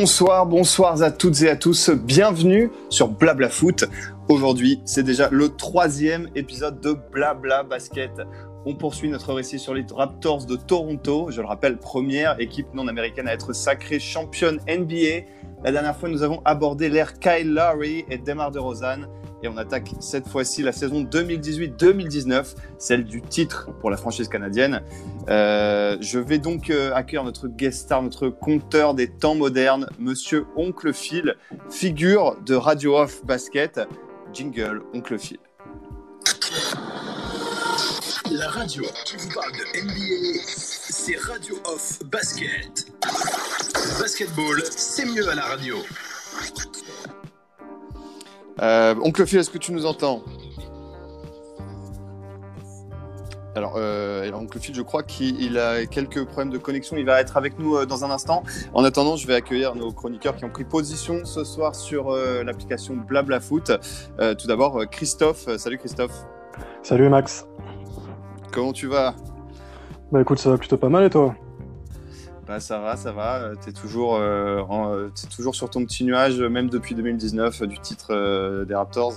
Bonsoir, bonsoir à toutes et à tous. Bienvenue sur Blabla Foot. Aujourd'hui, c'est déjà le troisième épisode de Blabla Basket. On poursuit notre récit sur les Raptors de Toronto. Je le rappelle, première équipe non américaine à être sacrée championne NBA. La dernière fois, nous avons abordé l'ère Kyle Lowry et Demar DeRozan. Et on attaque cette fois-ci la saison 2018-2019, celle du titre pour la franchise canadienne. Euh, je vais donc euh, accueillir notre guest star, notre compteur des temps modernes, Monsieur Oncle Phil, figure de Radio Off Basket. Jingle, Oncle Phil. La radio qui vous parle de NBA, c'est Radio Off Basket. basketball, c'est mieux à la radio. Euh, Oncle Phil, est-ce que tu nous entends alors, euh, Oncle Phil, je crois qu'il a quelques problèmes de connexion. Il va être avec nous euh, dans un instant. En attendant, je vais accueillir nos chroniqueurs qui ont pris position ce soir sur euh, l'application Blabla Foot. Euh, tout d'abord, Christophe. Salut Christophe. Salut Max. Comment tu vas? Bah écoute, ça va plutôt pas mal et toi? Bah, ça va, ça va. Tu es toujours, euh, en- euh, t'es toujours sur ton petit nuage, même depuis 2019, euh, du titre euh, des Raptors.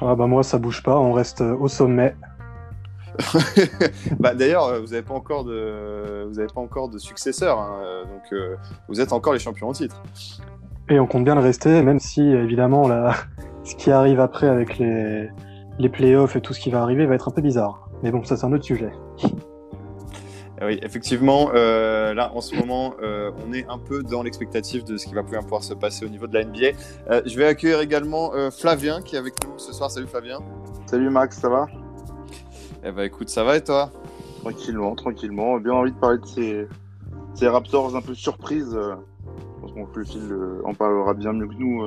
Ah bah moi ça bouge pas, on reste euh, au sommet. bah, D'ailleurs, euh, vous n'avez pas, encore de... vous avez pas encore de successeur, hein, euh, donc euh, vous êtes encore les champions en titre. Et on compte bien le rester, même si évidemment là, ce qui arrive après avec les, les playoffs et tout ce qui va arriver va être un peu bizarre. Mais bon, ça c'est un autre sujet. Ah oui, effectivement, euh, là en ce moment, euh, on est un peu dans l'expectative de ce qui va pouvoir se passer au niveau de la NBA. Euh, je vais accueillir également Flavien qui est avec nous ce soir. Salut Flavien. Salut Max, ça va? Eh bah écoute, ça va et toi? Tranquillement, tranquillement. Bien envie de parler de ces, ces Raptors un peu surprises. Je pense qu'on le fil en parlera bien mieux que nous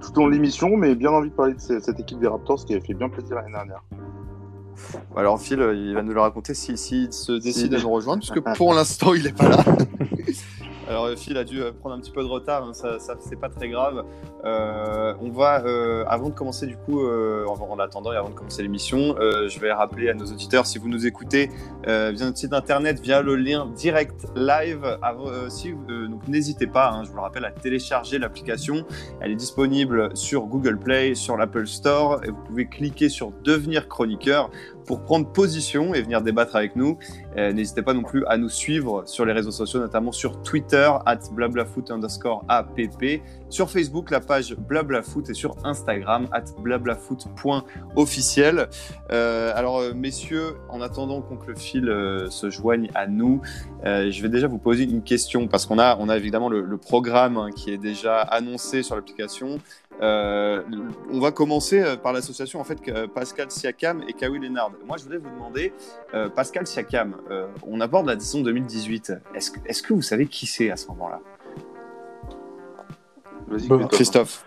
tout au long de l'émission, mais bien envie de parler de ces- cette équipe des Raptors qui a fait bien plaisir l'année dernière. Alors Phil, il va nous le raconter s'il si, s'il se décide Si. à nous rejoindre, puisque pour l'instant, il n'est pas là. Alors euh, Phil a dû euh, prendre un petit peu de retard, hein, ça, ça c'est pas très grave. Euh, on va, euh, avant de commencer du coup, euh, en, en attendant et avant de commencer l'émission, euh, je vais rappeler à nos auditeurs, si vous nous écoutez via notre site internet, via le lien direct live, si, donc n'hésitez pas, hein, je vous le rappelle, à télécharger l'application. Elle est disponible sur Google Play, sur l'Apple Store, et vous pouvez cliquer sur devenir chroniqueur pour prendre position et venir débattre avec nous. Euh, N'hésitez pas non plus à nous suivre sur les réseaux sociaux, notamment sur Twitter, at blablafoot underscore app, sur Facebook, la page blablafoot, et sur Instagram, at blablafoot.officiel. Euh, alors, euh, messieurs, en attendant Phil euh, se joigne à nous, je vais déjà vous poser une question, parce qu'on a, on a évidemment le, le programme hein, qui est déjà annoncé sur l'application. Euh, on va commencer euh, par l'association en fait que Pascal Siakam et Kawhi Leonard. Moi, je voulais vous demander, euh, Pascal Siakam, euh, on aborde la saison 2018. Est-ce que, est-ce que vous savez qui c'est à ce moment-là? Vas-y, Christophe.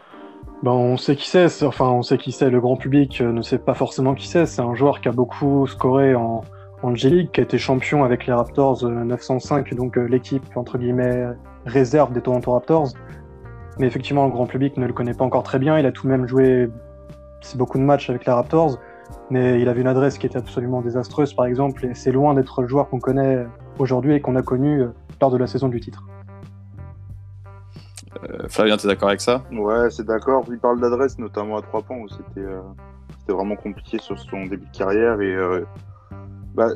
Bah on sait qui c'est, c'est- enfin on sait qui c'est, le grand public euh, ne sait pas forcément qui c'est, c'est un joueur qui a beaucoup scoré en, en G-League, qui a été champion avec les Raptors euh, 905, donc euh, l'équipe entre guillemets réserve des Toronto Raptors. Mais effectivement le grand public ne le connaît pas encore très bien, il a tout de même joué beaucoup de matchs avec les Raptors, mais il avait une adresse qui était absolument désastreuse par exemple, et c'est loin d'être le joueur qu'on connaît aujourd'hui et qu'on a connu euh, lors de la saison du titre. Euh, Flavien, tu es d'accord avec ça? Ouais, c'est d'accord. Il parle d'adresse, notamment à trois points où c'était euh, vraiment compliqué sur son début de carrière. Et euh, bah,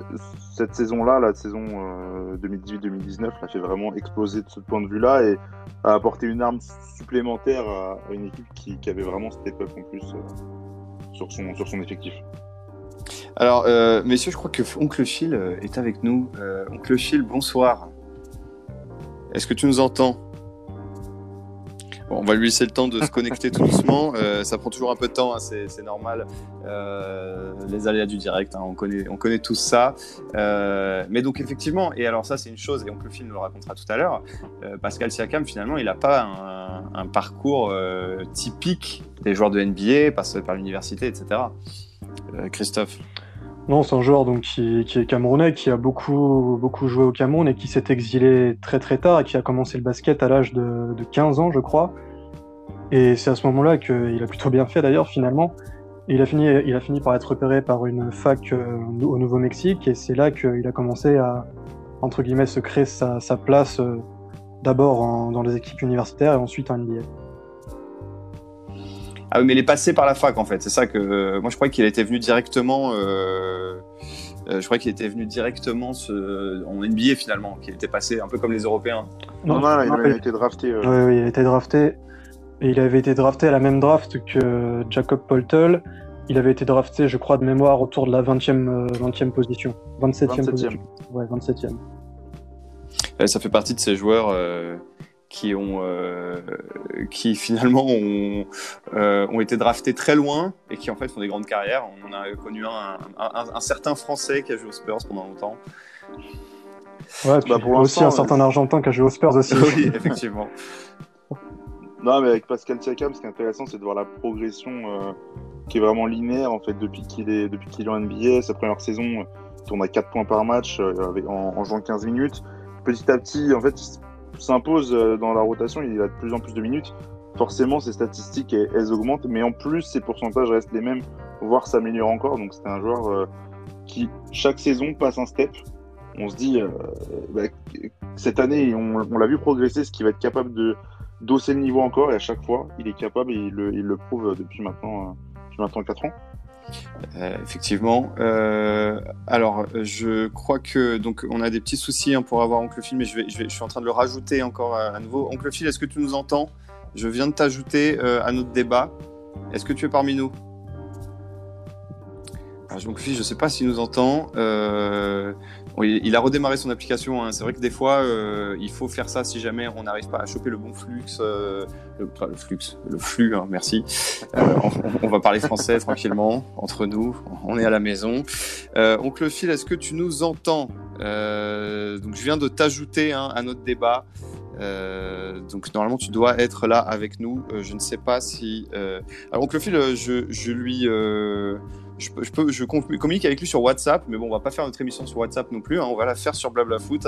cette saison-là, la saison euh, 2018-2019, l'a fait vraiment exploser de ce point de vue-là et a apporté une arme supplémentaire à, une équipe qui, avait vraiment step up en plus euh, sur, son, sur son effectif. Alors, euh, messieurs, je crois que Oncle Phil euh, est avec nous. Euh, Oncle Phil, bonsoir. Est-ce que tu nous entends? On va lui laisser le temps de se connecter tout doucement. Euh, ça prend toujours un peu de temps, hein, c'est normal. Euh, les aléas du direct, hein, on, connaît, on connaît tous ça. Euh, mais donc effectivement, et alors ça c'est une chose, et donc le film le racontera tout à l'heure, Pascal Siakam finalement il n'a pas un, un parcours typique des joueurs de NBA, par l'université, etc. Christophe non, c'est un joueur donc, qui, est camerounais, qui a beaucoup, beaucoup joué au Cameroun et qui s'est exilé très très tard et qui a commencé le basket à l'âge de, de, 15 ans, je crois. Et c'est à ce moment-là qu'il a plutôt bien fait d'ailleurs finalement. il a, fini, il a fini par être repéré par une fac euh, au Nouveau-Mexique et c'est là qu'il a commencé à, entre guillemets, se créer sa, sa place euh, d'abord dans les équipes universitaires et ensuite en NBA. Ah oui, mais il est passé par la fac en fait. C'est ça que euh, moi je crois qu'il était venu directement. Euh, euh, je crois qu'il était venu directement ce, en NBA finalement, qu'il était passé un peu comme les Européens. Non, non, il avait été drafté. Oui, oui, il a été drafté. Et il avait été drafté à la même draft que Jacob Poltel. Il avait été drafté, je crois, de mémoire autour de la 20e, 20e position. 27e, 27e. position. Ouais, 27e. ça fait partie de ces joueurs qui ont euh, qui finalement ont, euh, ont été draftés très loin et qui en fait font des grandes carrières. On en a connu un, un, certain Français qui a joué aux Spurs pendant longtemps. Ouais, bah pour aussi un certain Argentin qui a joué aux Spurs aussi. oui, effectivement. non, mais avec Pascal Siakam, ce qui est intéressant, c'est de voir la progression euh, qui est vraiment linéaire en fait depuis qu'il est depuis qu'il est en NBA. Sa première saison, il tourne à 4 points par match en, en jouant 15 minutes. Petit à petit, en fait, s'impose euh, dans la rotation, il a de plus en plus de minutes. Forcément, ses statistiques, elles, augmentent, mais en plus, ses pourcentages restent les mêmes, voire s'améliorent encore. Donc, c'est un joueur euh, qui, chaque saison, passe un step. On se dit, euh, bah, cette année, on, l'a vu progresser, ce qui va être capable de d'osser le niveau encore, et à chaque fois, il est capable et il le, prouve depuis maintenant, depuis maintenant 4 ans. Euh, effectivement. Euh, alors, je crois que donc on a des petits soucis hein, pour avoir Oncle Phil, mais je, suis en train de le rajouter encore à, nouveau. Oncle Phil, est-ce que tu nous entends? Je viens de t'ajouter euh, à notre débat. Est-ce que tu es parmi nous? Alors, Oncle Phil, je ne sais pas s'il nous entend. Il a redémarré son application. Hein. C'est vrai que des fois, euh, il faut faire ça si jamais on n'arrive pas à choper le bon flux, euh, le, flux, le flux. Hein, merci. Euh, on, va parler français tranquillement entre nous. On est à la maison. Oncle Phil, est-ce que tu nous entends? Donc, je viens de t'ajouter hein, à notre débat. donc normalement tu dois être là avec nous. je ne sais pas si. Alors oncle Phil, je lui je, peux, je communique avec lui sur WhatsApp, mais bon, on va pas faire notre émission sur WhatsApp non plus. Hein, on va la faire sur Blabla Foot.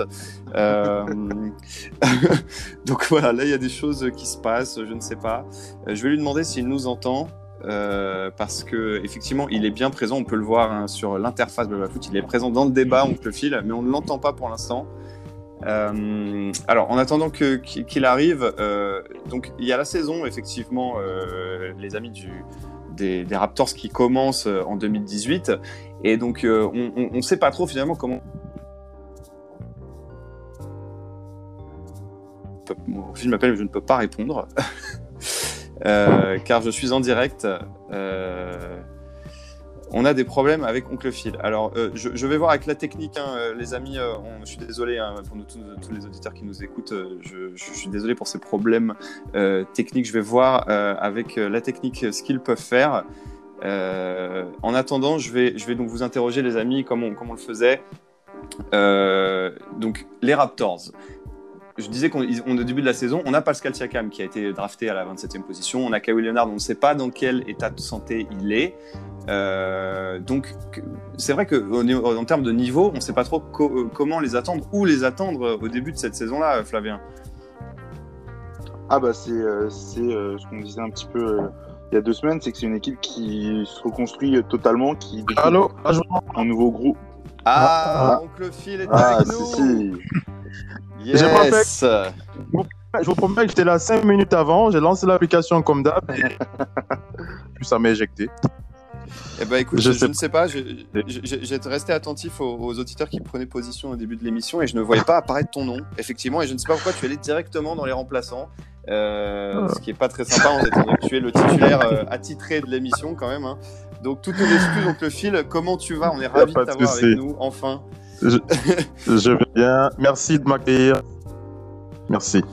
Euh, donc voilà, là il y a des choses qui se passent, je ne sais pas. Euh, je vais lui demander s'il nous entend. Euh, parce que effectivement, il est bien présent. On peut le voir hein, sur l'interface Blabla Foot. Il est présent dans le débat, on le file, mais on ne l'entend pas pour l'instant. alors, en attendant qu'il arrive, donc il y a la saison, effectivement, les amis du, des, Raptors qui commencent euh, en 2018. Et donc, euh, on ne sait pas trop finalement comment. Mon m'appelle, je ne peux pas répondre. Euh, car je suis en direct on a des problèmes avec Oncle Phil. Alors, euh, je, vais voir avec la technique, hein, euh, les amis. Euh, je suis désolé hein, pour tous, les auditeurs qui nous écoutent. Je, suis désolé pour ces problèmes techniques. Je vais voir avec la technique ce qu'ils peuvent faire. en attendant, je vais, donc vous interroger, les amis, comme on le faisait. donc, les Raptors je disais qu'on au début de la saison, on a Pascal Siakam qui a été drafté à la 27e position, on a Kawhi Leonard, on ne sait pas dans quel état de santé il est. Euh, donc c'est vrai que en termes de niveau, on ne sait pas trop euh, comment les attendre, ou les attendre au début de cette saison-là, Flavien. Ah bah c'est euh, ce qu'on disait un petit peu il y a deux semaines, c'est que c'est une équipe qui se reconstruit totalement, qui Allô un nouveau groupe. Ah, ah, oncle Phil est ah, avec nous. Si, Yes. Je vous promets que j'étais là 5 minutes avant, j'ai lancé l'application comme d'hab, puis ça m'a éjecté. Eh ben écoute, je, ne sais pas, j'étais resté attentif aux, auditeurs qui prenaient position au début de l'émission et je ne voyais pas apparaître ton nom, effectivement, et je ne sais pas pourquoi tu allais directement dans les remplaçants, euh, ce qui n'est pas très sympa en étant que tu es le titulaire euh, attitré de l'émission quand même. Hein. Donc toutes nos excuses, donc le fil, comment tu vas? On est ravis de t'avoir avec nous, enfin. Je, je vais bien. Merci de m'accueillir. Merci.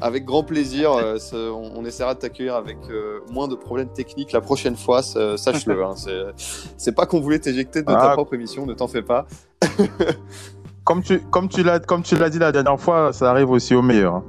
Avec grand plaisir. euh, ce- on, on essaiera de t'accueillir avec euh, moins de problèmes techniques la prochaine fois. Sache-le. hein, c'est- pas qu'on voulait t'éjecter de ta Ah. propre émission, ne t'en fais pas. Comme tu, comme tu l'as, comme tu l'as dit la dernière fois, ça arrive aussi au meilleur.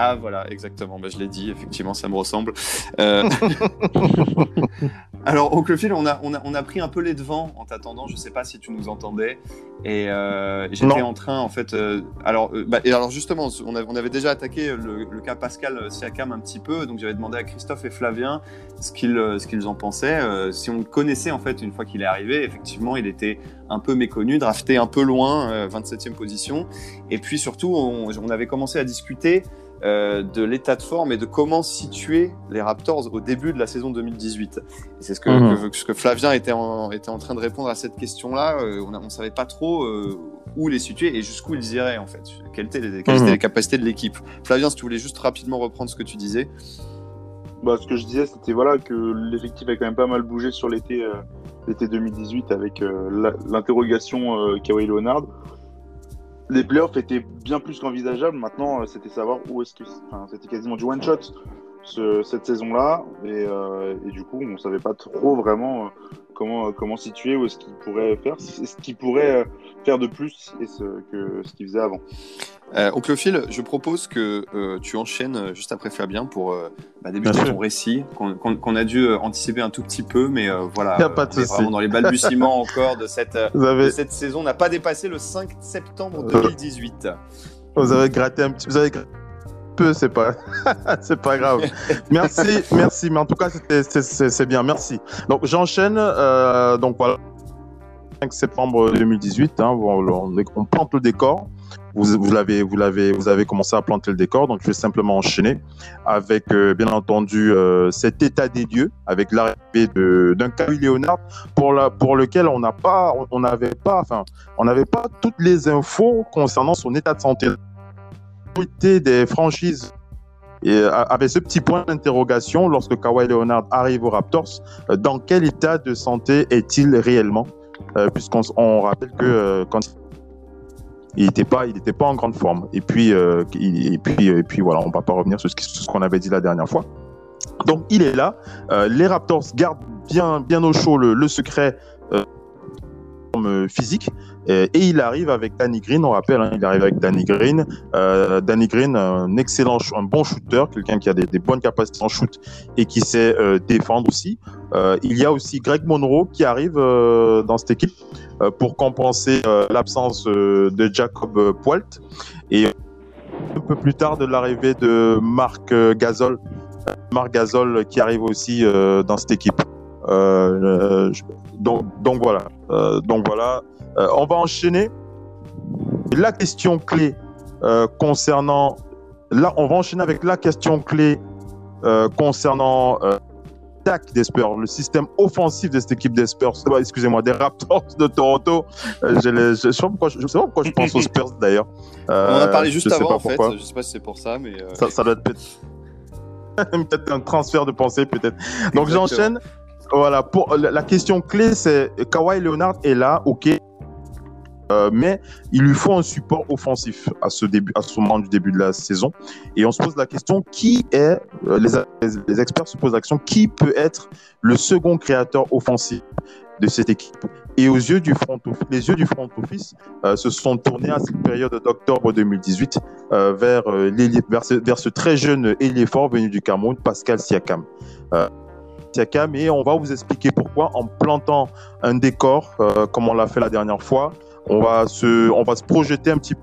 Ah voilà, exactement. Bah, je l'ai dit, effectivement, ça me ressemble. Euh, Alors, Oncle Phil, on a, on, a, on a pris un peu les devants en t'attendant. Je sais pas si tu nous entendais. Et euh, j'étais en train, en fait. euh, alors, euh, bah, et alors, justement, on, a- on avait déjà attaqué le, le cas Pascal Siakam un petit peu. Donc, j'avais demandé à Christophe et Flavien ce qu'ils ce qu'ils en pensaient. Euh, si on le connaissait, en fait, une fois qu'il est arrivé, effectivement, il était un peu méconnu, drafté un peu loin, euh, 27e position. Et puis, surtout, on, on avait commencé à discuter euh, de l'état de forme et de comment situer les Raptors au début de la saison 2018. Et c'est ce que, Mhm. que, ce que Flavien était en, était en train de répondre à cette question-là. Euh, on ne savait pas trop euh, où les situer et jusqu'où ils iraient en fait. Quelles étaient les, quelles Mhm. étaient les capacités de l'équipe. Flavien, si tu voulais juste rapidement reprendre ce que tu disais. Bah, ce que je disais, c'était voilà que l'effectif a quand même pas mal bougé sur l'été euh, l'été 2018 avec euh, l'interrogation euh, Kawhi Leonard. Les playoffs étaient bien plus qu'envisageables. Maintenant, euh, c'était savoir où est-ce que, enfin, c'était quasiment du one shot ce- cette saison-là, et, euh, et du coup, on savait pas trop vraiment euh, comment comment situer où est-ce qu'il pourrait faire, ce qu'il pourrait euh, faire de plus et ce que ce qu'il faisait avant. Euh, Oncle Phil, je propose que euh, tu enchaînes euh, juste après Fabien pour euh, bah, débuter ton récit qu'on qu'on- qu'on a dû euh, anticiper un tout petit peu, mais euh, voilà, Y a pas de on est souci. vraiment dans les balbutiements encore de cette, euh, de cette saison. On n'a pas dépassé le 5 septembre Euh. 2018. vous avez gratté un petit, vous avez gratté un c'est pas, c'est pas grave. Merci, merci. Mais en tout cas, c'est- bien. Merci. Donc j'enchaîne. euh, donc voilà. 5 septembre 2018. Hein, on, plante le décor. Vous, vous l'avez, vous l'avez, vous avez commencé à planter le décor. Donc je vais simplement enchaîner avec, euh, bien entendu, euh, cet état des lieux, avec l'arrivée d'un Leonard pour la, pour lequel on n'a pas, on n'avait pas, enfin, on n'avait pas toutes les infos concernant son état de santé. Majorité des franchises et, euh, ce petit point d'interrogation lorsque Kawhi Leonard arrive aux Raptors. euh, dans quel état de santé est-il réellement? Euh, Puisqu'on rappelle que quand il n'était pas, il était pas en grande forme. Et puis, et puis, et puis voilà, on va pas revenir sur ce qu'on avait dit la dernière fois. Donc, il est là. Les Raptors gardent bien, bien au chaud le, secret physique. Euh, Et, il arrive avec Danny Green, on rappelle, hein, il arrive avec Danny Green. Euh, Danny Green, un excellent, un bon shooter, quelqu'un qui a des, des bonnes capacités en shoot et qui sait euh, défendre aussi. Il y a aussi Greg Monroe qui arrive dans cette équipe pour compenser l'absence de Jacob Poelt. Et un peu plus tard de l'arrivée de Marc Gasol, Marc Gasol qui arrive aussi dans cette équipe. Donc, voilà. Donc voilà. Euh, on va enchaîner. La question clé euh, concernant. Là, on va enchaîner avec la question clé euh, concernant l'attaque des Spurs, le système offensif de cette équipe des Spurs. Excusez-moi, des Raptors de Toronto. Je, je sais pas pourquoi je, pense aux Spurs d'ailleurs. On en a parlé juste avant en fait. Je sais pas si c'est pour ça, mais. Ça, ça doit être peut-être un transfert de pensée, peut-être. Donc j'enchaîne. Voilà, pour la question clé, c'est Kawhi Leonard est là, ok, Euh, mais il lui faut un support offensif à ce début, à ce moment du début de la saison. Et on se pose la question qui est euh, les, les- experts se posent la qui peut être le second créateur offensif de cette équipe? Et aux yeux du front office, les yeux du front office euh, se sont tournés à cette période d'octobre 2018 euh, vers, euh, vers, ce, vers ce très jeune ailier fort venu du Cameroun, Pascal Siakam. Siakam, et on va vous expliquer pourquoi en plantant un décor, comme on l'a fait la dernière fois. On va se, projeter un petit peu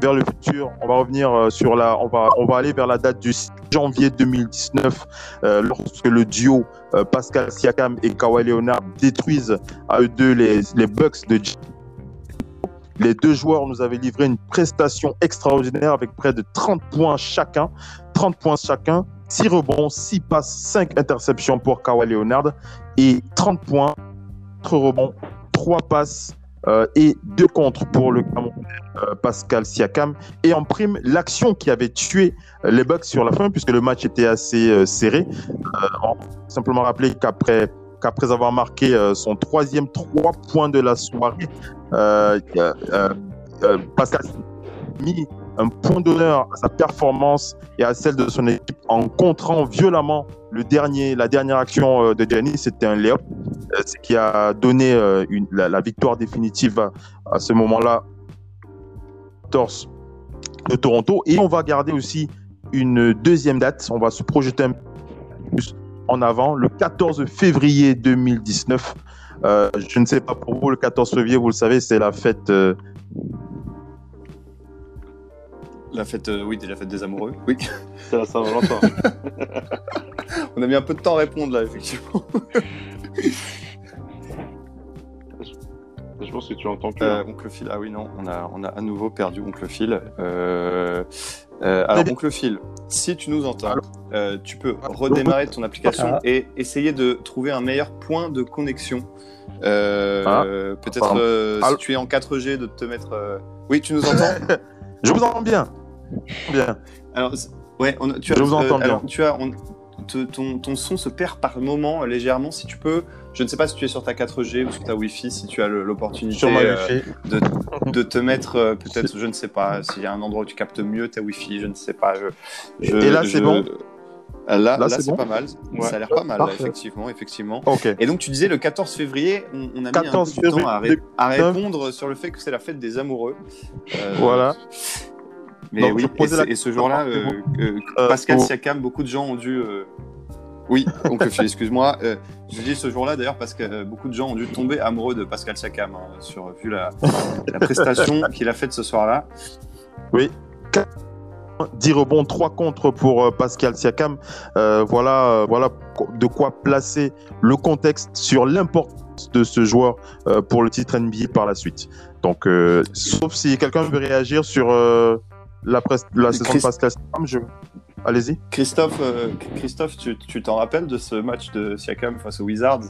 vers le futur. On va revenir euh, sur la, on aller vers la date du 6 janvier 2019, euh, lorsque le duo euh, Pascal Siakam et Kawhi Leonard détruisent à eux deux les, les Bucks de les deux joueurs nous avaient livré une prestation extraordinaire avec près de 30 points chacun. 30 points chacun, 6 rebonds, 6 passes, 5 interceptions pour Kawhi Leonard et 30 points, 4 rebonds, 3 passes euh, et 2 contre pour le Camerounais, euh, Pascal Siakam. Et en prime, l'action qui avait tué les Bucks sur la fin, puisque le match était assez euh, serré. On simplement rappeler qu'après qu'après avoir marqué son troisième 3 points de la soirée, Pascal mis un point d'honneur à sa performance et à celle de son équipe en contrant violemment le dernier, la dernière action euh, de Gianni, c'était un layup, euh, ce qui a donné euh, la, victoire définitive à, ce moment-là torse de Toronto. Et on va garder aussi une deuxième date. On va se projeter un peu plus en avant, le 14 février 2019. Euh, je ne sais pas pour vous, le 14 février, vous le savez, c'est la fête. La fête, euh, oui, la fête des amoureux. Oui. C'est la Saint-Valentin. On a mis un peu de temps à répondre là, effectivement. Je pense que tu entends plus. Euh, Oncle Phil, ah oui, non, on a, on a à nouveau perdu Oncle Phil. Euh, euh, alors. Oncle Phil, si tu nous entends, euh, tu peux redémarrer ton application Ah. et essayer de trouver un meilleur point de connexion. Euh, Ah. Peut-être euh, si tu es en 4G, de te mettre. euh, Oui, tu nous entends Je vous entends bien. Bien. Alors, ouais, on, tu as, Je vous entends bien. alors, tu as, on- te- ton, ton son se perd par moment euh, légèrement. Si tu peux, je ne sais pas si tu es sur ta 4G ou sur ta Wi-Fi, si tu as l'opportunité euh, de, de te mettre euh, peut-être, je ne sais pas, s'il y a un endroit où tu captes mieux ta Wi-Fi, je ne sais pas. Je, je- Et là, c'est bon Euh, Là, là, c'est bon pas mal. Ouais. Ça a l'air pas mal, là, effectivement, effectivement. Ok. Et donc tu disais le 14 février, on, on a mis 14 un peu de temps à, ré- février à répondre sur le fait que c'est la fête des amoureux. Euh, Voilà. Mais Donc, oui, je et, la et ce jour-là, euh, euh, Pascal pour- Siakam, beaucoup de gens ont dû. euh, Oui, donc excuse-moi. euh, je dis ce jour-là d'ailleurs parce que euh, beaucoup de gens ont dû tomber amoureux de Pascal Siakam hein, sur vu la, la prestation qu'il a faite ce soir-là. 10 rebonds, 3 contre pour euh, Pascal Siakam. Voilà, voilà de quoi placer le contexte sur l'importance de ce joueur pour le titre NBA par la suite. Donc, sauf si quelqu'un veut réagir sur la, pres- la saison Pascal Siakam, je... allez-y. Christophe, euh, Christophe, tu tu t'en rappelles de ce match de Siakam face aux Wizards?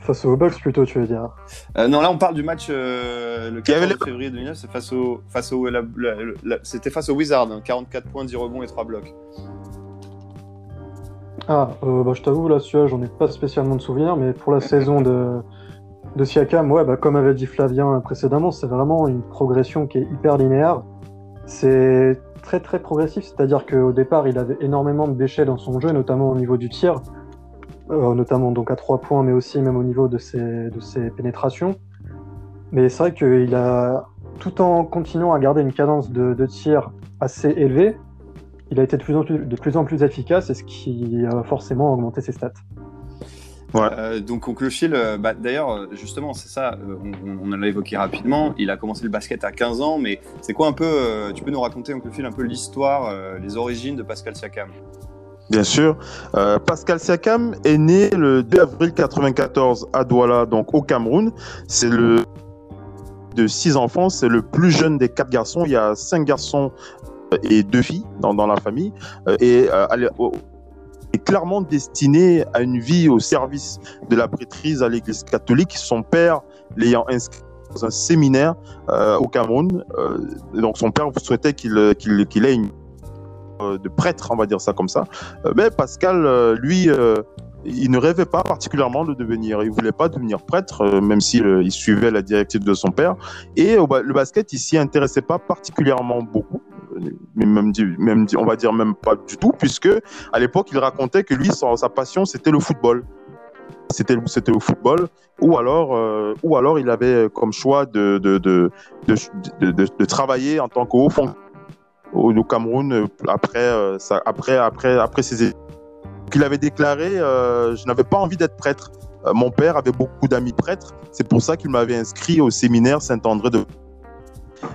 Face aux Bucks plutôt, tu veux dire. Euh, non, là on parle du match euh, le Qui avait 14 février 2009, c'est face au, face au, la- la- la- c'était face aux Wizards, hein, 44 points, 10 rebonds et 3 blocs. Ah, euh, bah, je t'avoue, là, celui-là, j'en ai pas spécialement de souvenirs, mais pour la saison de, de Siakam, ouais, bah, comme avait dit Flavien précédemment, c'est vraiment une progression qui est hyper linéaire. C'est très très progressif, c'est-à-dire qu'au départ, il avait énormément de déchets dans son jeu, notamment au niveau du tir, euh, notamment donc à trois points, mais aussi même au niveau de ses, pénétrations. Mais c'est vrai qu'il a, tout en continuant à garder une cadence de, de tir assez élevée, il a été de plus en plus, de plus, en plus efficace, et ce qui a forcément augmenté ses stats. Ouais. Euh, donc Oncle Phil, euh, bah, d'ailleurs, euh, justement, c'est ça, euh, on, on en l'a évoqué rapidement, il a commencé le basket à 15 ans, mais c'est quoi un peu, tu peux nous raconter, Oncle Phil, un peu l'histoire, les origines de Pascal Siakam? Bien sûr. Euh, Pascal Siakam est né le 2 avril 94 à Douala, donc au Cameroun. C'est le de six enfants, c'est le plus jeune des quatre garçons. Il y a cinq garçons et deux filles dans, dans la famille. Et euh, est- clairement destiné à une vie au service de la prêtrise à l'Église catholique. Son père l'ayant inscrit dans un séminaire euh, au Cameroun. Euh, donc son père souhaitait qu'il qu'il qu'il ait une euh, de prêtre, on va dire ça comme ça. Euh, mais Pascal, euh, lui, il ne rêvait pas particulièrement de devenir. Il voulait pas devenir prêtre, euh, même s'il il suivait la directive de son père. Et le basket, il s'y intéressait pas particulièrement beaucoup. Euh, même, on va dire même pas du tout, puisque à l'époque, il racontait que lui, sa passion, c'était le football. C'était le- football, ou alors, euh, ou alors il avait comme choix de, de, de, de, travailler en tant haut fonctionnaire au, Cameroun euh, après, euh, après, après, après ses études. Il avait déclaré euh, Je n'avais pas envie d'être prêtre. Euh, mon père avait beaucoup d'amis prêtres. C'est pour ça qu'il m'avait inscrit au séminaire Saint-André de.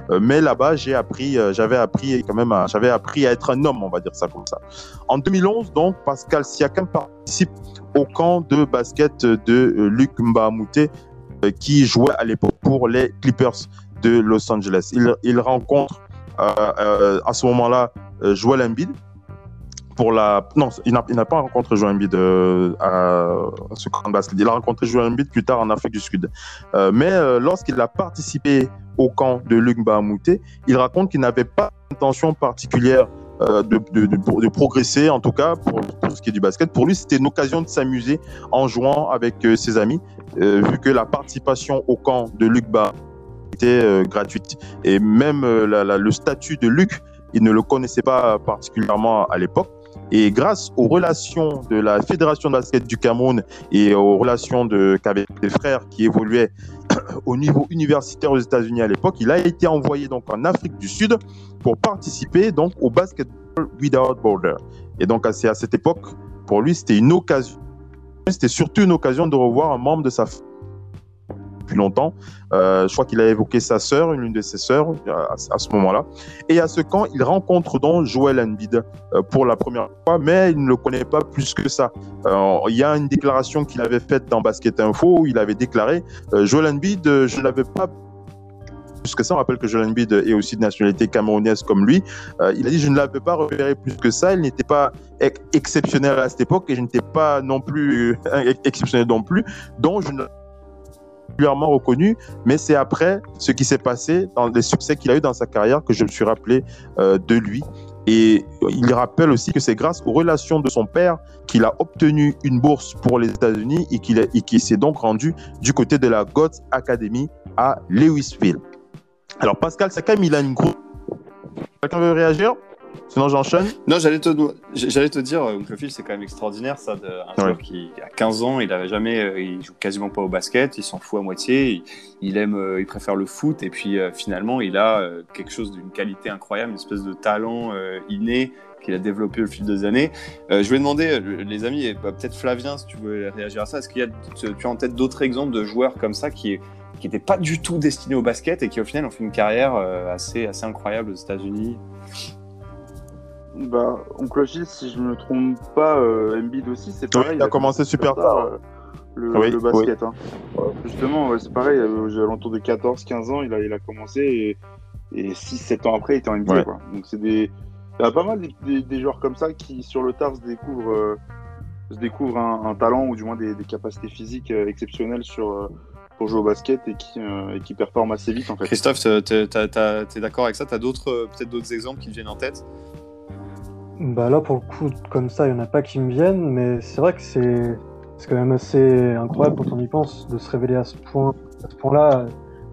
Euh, mais là-bas, j'ai appris, j'avais appris quand même, j'avais appris à être un homme, on va dire ça comme ça. En 2011, donc, Pascal Siakam participe au camp de basket de Luc Mbamute, qui jouait à l'époque pour les Clippers de Los Angeles. Il, rencontre à ce moment-là Joel Embiid pour la non il n'a pas rencontré Joel Embiid euh, à, ce camp de basket il a rencontré Joel Embiid plus tard en Afrique du Sud Euh, mais euh, lorsqu'il a participé au camp de Luc Bahamouté il raconte qu'il n'avait pas d'intention particulière de, progresser en tout cas pour, pour ce qui est du basket pour lui c'était une occasion de s'amuser en jouant avec ses amis vu que la participation au camp de Luc Bahamouté était gratuite. Et même le statut de Luc, il ne le connaissait pas particulièrement à l'époque. Et grâce aux relations de la Fédération de basket du Cameroun et aux relations de, des frères qui évoluaient au niveau universitaire aux États-Unis à l'époque, il a été envoyé donc en Afrique du Sud pour participer donc au Basketball Without Border. Et donc à cette époque, pour lui, c'était une occasion. C'était surtout une occasion de revoir un membre de sa famille longtemps. Euh, je crois qu'il a évoqué sa sœur, une de ses sœurs, à, à ce moment-là. Et à ce camp, il rencontre donc Joel Embiid euh, pour la première fois, mais il ne le connaît pas plus que ça. Euh, il y a une déclaration qu'il avait faite dans Basket Info où il avait déclaré euh, Joel Embiid, euh, je ne l'avais pas plus que ça. On rappelle que Joel Embiid est aussi de nationalité camerounaise comme lui. Euh, il a dit je ne l'avais pas repéré plus que ça. Il n'était pas ex- exceptionnel à cette époque et je n'étais pas non plus euh, exceptionnel non plus. Donc je ne particulièrement reconnu, mais c'est après ce qui s'est passé, dans les succès qu'il a eu dans sa carrière, que je me suis rappelé euh, de lui. Et il rappelle aussi que c'est grâce aux relations de son père qu'il a obtenu une bourse pour les États-Unis et qu'il qu'il s'est donc rendu du côté de la God's Academy à Louisville. Alors Pascal Sakam, il a une grosse... Quelqu'un veut réagir? Sinon j'enchaîne. Non, j'allais te, j'allais te dire, euh, Oncle Phil, c'est quand même extraordinaire ça, de, un joueur qui a 15 ans, il avait jamais, euh, il joue quasiment pas au basket, il s'en fout à moitié, il, il aime, euh, il préfère le foot, et puis euh, finalement, il a euh, quelque chose d'une qualité incroyable, une espèce de talent euh, inné qu'il a développé au fil des années. Euh, je vais demander, euh, les amis, et bah, peut-être Flavien, si tu veux réagir à ça, est-ce qu'il y a, tu as en tête d'autres exemples de joueurs comme ça qui qui n'étaient pas du tout destinés au basket et qui au final ont fait une carrière euh, assez, assez incroyable aux États-Unis? Bah, Oncle Gilles, si je me trompe pas, euh, Embiid aussi, c'est Oui, pareil. il a commencé super tard. euh, le, Oui, le basket. hein. Justement, ouais, c'est pareil, euh, j'ai alentour de 14-15 ans, il a, il a commencé et, et 6-7 ans après, il était en NBA. Ouais. Quoi. Donc, c'est des. Il y a pas mal des, des- des joueurs comme ça qui, sur le tard, se découvrent, euh, se découvrent un, un talent ou du moins des, des capacités physiques euh, exceptionnelles sur, euh, pour jouer au basket et qui, euh, et qui performent assez vite en fait. Christophe, t'as- t'es d'accord avec ça? T'as d'autres, euh, peut-être d'autres exemples qui te viennent en tête? Bah là, pour le coup, comme ça, il n'y en a pas qui me viennent, mais c'est vrai que c'est quand même assez incroyable quand on y pense de se révéler à ce point, à ce point-là,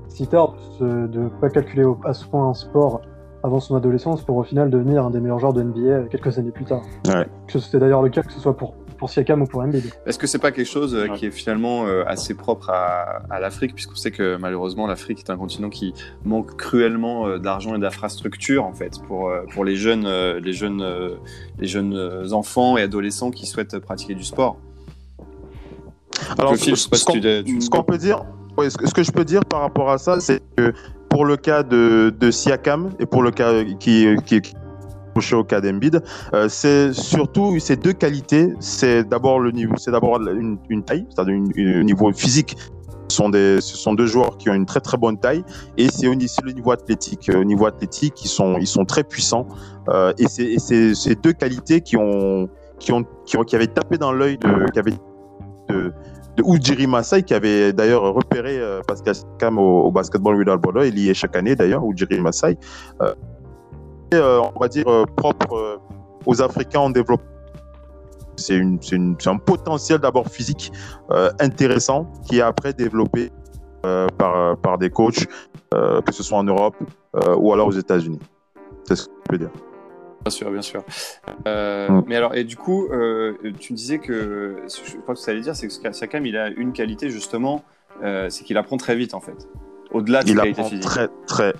si tard, de ne pas calculer à ce point un sport avant son adolescence pour au final devenir un des meilleurs joueurs de NBA quelques années plus tard. Ouais. Que C'était d'ailleurs le cas que ce soit pour, pour Siakam ou pour Embiid. Est-ce que c'est pas quelque chose euh, Ouais. qui est finalement euh, assez propre à, à l'Afrique, puisqu'on sait que malheureusement l'Afrique est un continent qui manque cruellement euh, d'argent et d'infrastructures en fait pour euh, pour les jeunes euh, les jeunes euh, les jeunes enfants et adolescents qui souhaitent pratiquer du sport. Alors, ce qu'on- tu- tu- ce qu'on peut dire, ouais, ce que, ce que je peux dire par rapport à ça, c'est que pour le cas de, de Siakam et pour le cas qui qui qui est au euh, c'est surtout ces deux qualités. C'est d'abord le niveau, c'est d'abord une, taille, c'est-à-dire un niveau physique. Ce sont, deux joueurs qui ont une très très bonne taille et c'est au, le niveau athlétique. Au niveau athlétique, ils sont, ils sont très puissants euh, et c'est ces deux qualités qui ont, qui ont, qui avaient tapé dans l'œil de, qui avaient de, Ujiri Masai qui avait d'ailleurs repéré euh, Pascal Siakam au, basketball Without Border. Il y est chaque année d'ailleurs, Ujiri Masai. Euh, euh, on va dire euh, propre euh, aux Africains en développement. C'est un potentiel d'abord physique euh, intéressant qui est après développé euh, par, par des coachs, euh, que ce soit en Europe euh, ou alors aux États-Unis. C'est ce que je peux dire. Bien sûr, bien sûr. Euh, Mm. Mais alors, et du coup, euh, tu disais que, je crois que ça allait dire, c'est que Siakam, il a une qualité justement, euh, c'est qu'il apprend très vite en fait, au-delà de apprend physiques. très, très,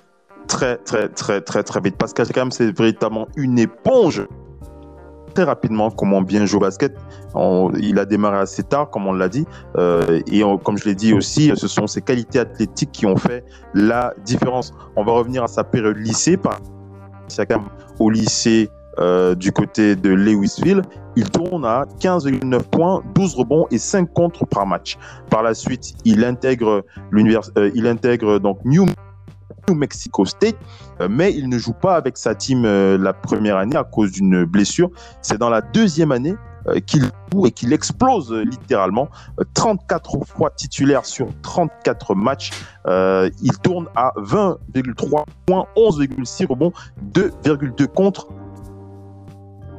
très, très, très, très, très vite. Parce même, c'est véritablement une éponge. Très rapidement, comment bien jouer au basket. Il a démarré assez tard, comme on l'a dit. Euh, et comme je l'ai dit aussi, ce sont ses qualités athlétiques qui ont fait la différence. On va revenir à sa période lycée. Par Siakam au lycée euh, du côté de Louisville, il tourne à 15,9 points, 12 rebonds et 5 contres par match. Par la suite, il intègre l'univers, euh, il intègre donc New, Mexico State, euh, mais il ne joue pas avec sa team euh, la première année à cause d'une blessure. C'est dans la deuxième année euh, qu'il joue et qu'il explose littéralement. Euh, 34 fois titulaire sur 34 matchs. Il tourne à 20,3 points, 11,6 rebonds, 2,2 contre.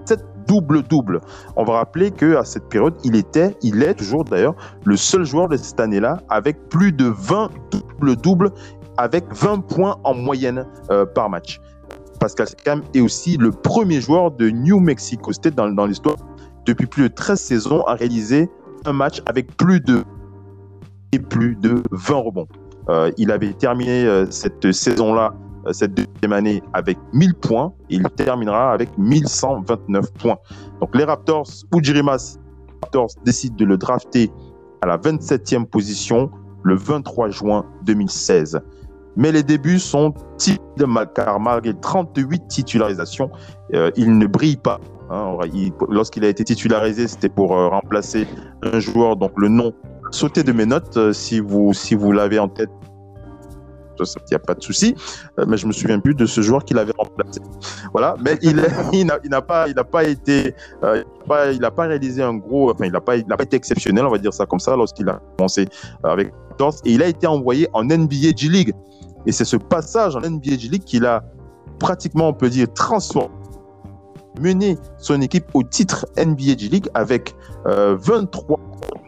7 double-double. On va rappeler que à cette période, il était, il est toujours d'ailleurs, le seul joueur de cette année-là avec plus de 20 double-double avec 20 points en moyenne euh, par match. Pascal Siakam est aussi le premier joueur de New Mexico State dans, l'histoire depuis plus de 13 saisons à réaliser un match avec plus de et plus de 20 rebonds. Euh, il avait terminé euh, cette saison-là, cette deuxième année, avec 1000 points. Et il terminera avec 1129 points. Donc les Raptors, Ujirimas Raptors décident de le drafter à la 27e position le 23 juin 2016. Mais les débuts sont timides car malgré 38 titularisations, euh, il ne brille pas. hein. Il- Lorsqu'il a été titularisé, c'était pour euh, remplacer un joueur, donc le nom sauté de mes notes euh, si vous, si vous l'avez en tête. Il n'y a pas de souci, mais je me souviens plus de ce joueur qui l'avait remplacé. Voilà, mais il n'a pas, il n'a pas été, il n'a pas, réalisé un gros, enfin il n'a pas, il n'a pas été exceptionnel, on va dire ça comme ça, lorsqu'il a commencé avec les Raptors. et il a été envoyé en NBA G League. Et c'est ce passage en NBA G League qu'il a pratiquement, on peut dire, transformé, mené son équipe au titre NBA G League avec euh, 23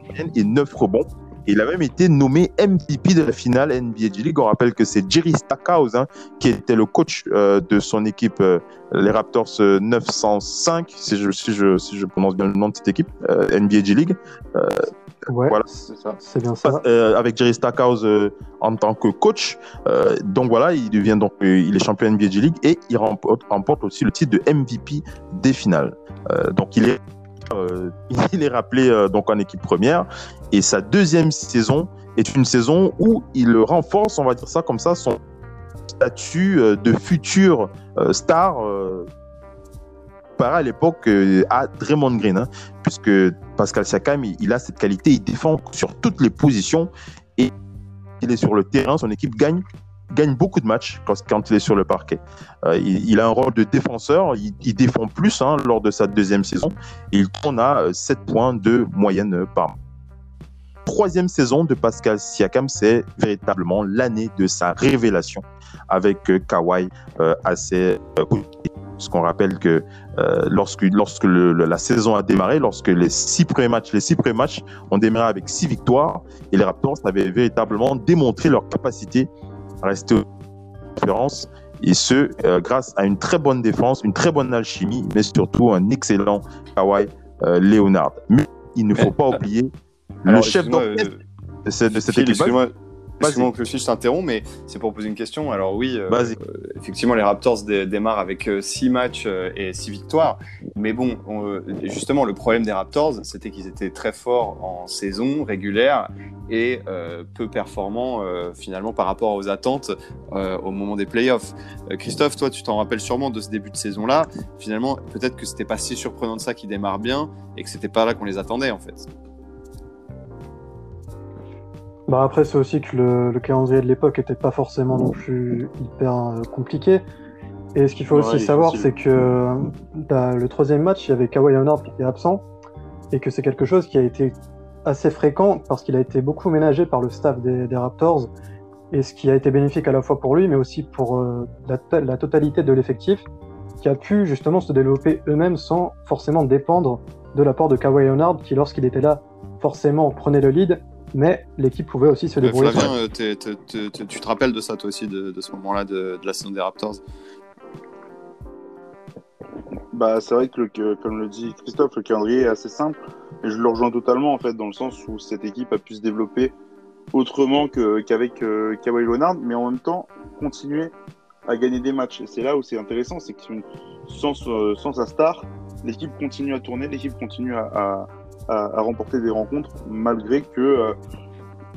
moyennes et 9 rebonds. Il a même été nommé MVP de la finale NBA G League. On rappelle que c'est Jerry Stackhouse hein, qui était le coach euh, de son équipe, euh, les Raptors euh, 905, si je, si, je, si je prononce bien le nom de cette équipe, euh, NBA G League. Ouais, Voilà. C'est ça. c'est bien ça. Euh, avec Jerry Stackhouse euh, en tant que coach. Euh, donc voilà, il devient donc il est champion NBA G League et il remporte, remporte aussi le titre de MVP des finales. Donc il est il est rappelé donc en équipe première et sa deuxième saison est une saison où il renforce, on va dire ça comme ça, son statut de futur star. Euh, comparé à l'époque euh, à Draymond Green, puisque Pascal Siakam, il, a cette qualité, il défend sur toutes les positions et il est sur le terrain, son équipe gagne gagne beaucoup de matchs quand, quand il est sur le parquet. Euh, il, a un rôle de défenseur, il, défend plus hein, lors de sa deuxième saison et il tourne à euh, 7 points de moyenne euh, par match. Troisième saison de Pascal Siakam, c'est véritablement l'année de sa révélation avec euh, Kawhi euh, à ses euh, côtés. Parce qu'on rappelle que euh, lorsque, lorsque le- le- la saison a démarré, lorsque les six premiers matchs, les six premiers matchs ont démarré avec six victoires, et les Raptors avaient véritablement démontré leur capacité à rester aux conférences, et ce, euh, grâce à une très bonne défense, une très bonne alchimie, mais surtout un excellent Kawhi euh, Leonard. Mais il ne faut pas oublier le chef d'orchestre de cette, de cette Phil, équipe. Excuse-moi, que je t'interromps, mais c'est pour poser une question. Alors oui, euh, euh, effectivement, les Raptors dé- démarrent avec 6 matchs euh, et 6 victoires. Mais bon, on- justement, le problème des Raptors, c'était qu'ils étaient très forts en saison régulière et euh, peu performants euh, finalement par rapport aux attentes au moment des playoffs. Christophe, toi, tu t'en rappelles sûrement de ce début de saison-là. Finalement, peut-être que c'était pas si surprenant de ça qu'ils démarrent bien et que c'était pas là qu'on les attendait en fait. Bah après, c'est aussi que le, le calendrier de l'époque était pas forcément non plus hyper euh, compliqué. Et ce qu'il faut Ouais, aussi savoir, c'est que euh, bah, le troisième match, il y avait Kawhi Leonard qui était absent, et que c'est quelque chose qui a été assez fréquent parce qu'il a été beaucoup ménagé par le staff des, des Raptors, et ce qui a été bénéfique à la fois pour lui, mais aussi pour euh, la, la totalité de l'effectif, qui a pu justement se développer eux-mêmes sans forcément dépendre de l'apport de Kawhi Leonard, qui lorsqu'il était là, forcément prenait le lead, mais l'équipe pouvait aussi se Euh, débrouiller. Flavien, euh, t'es- tu te rappelles de ça toi aussi, de, de ce moment-là de, de la saison des Raptors? Bah, c'est vrai que, le- comme le dit Christophe, le calendrier est assez simple. Et je le rejoins totalement, en fait, dans le sens où cette équipe a pu se développer autrement qu'avec euh, Kawhi Leonard, mais en même temps, continuer à gagner des matchs. Et c'est là où c'est intéressant, c'est que sans, euh, sans sa star, l'équipe continue à tourner, l'équipe continue à, à, à- à remporter des rencontres, malgré que euh,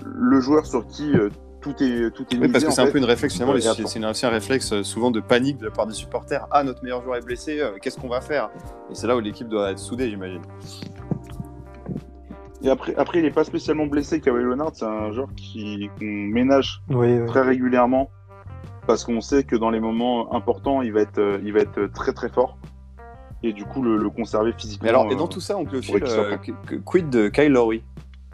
le joueur sur qui euh, tout est tout est Oui, parce que c'est un fait, peu une réflexion, finalement, Ouais, c'est aussi un réflexe euh, souvent de panique de la part des supporters. Ah, notre meilleur joueur est blessé, euh, qu'est-ce qu'on va faire? Et c'est là où l'équipe doit être soudée, j'imagine. Et après, après, il n'est pas spécialement blessé, Kawhi Leonard. C'est un joueur qui qu'on ménage Oui, oui. très régulièrement parce qu'on sait que dans les moments importants, il va être, il va être très très fort. Et du coup, le, le conserver physiquement. Mais alors, et euh, dans tout ça, euh, que- que- quid de Kyle Lowry?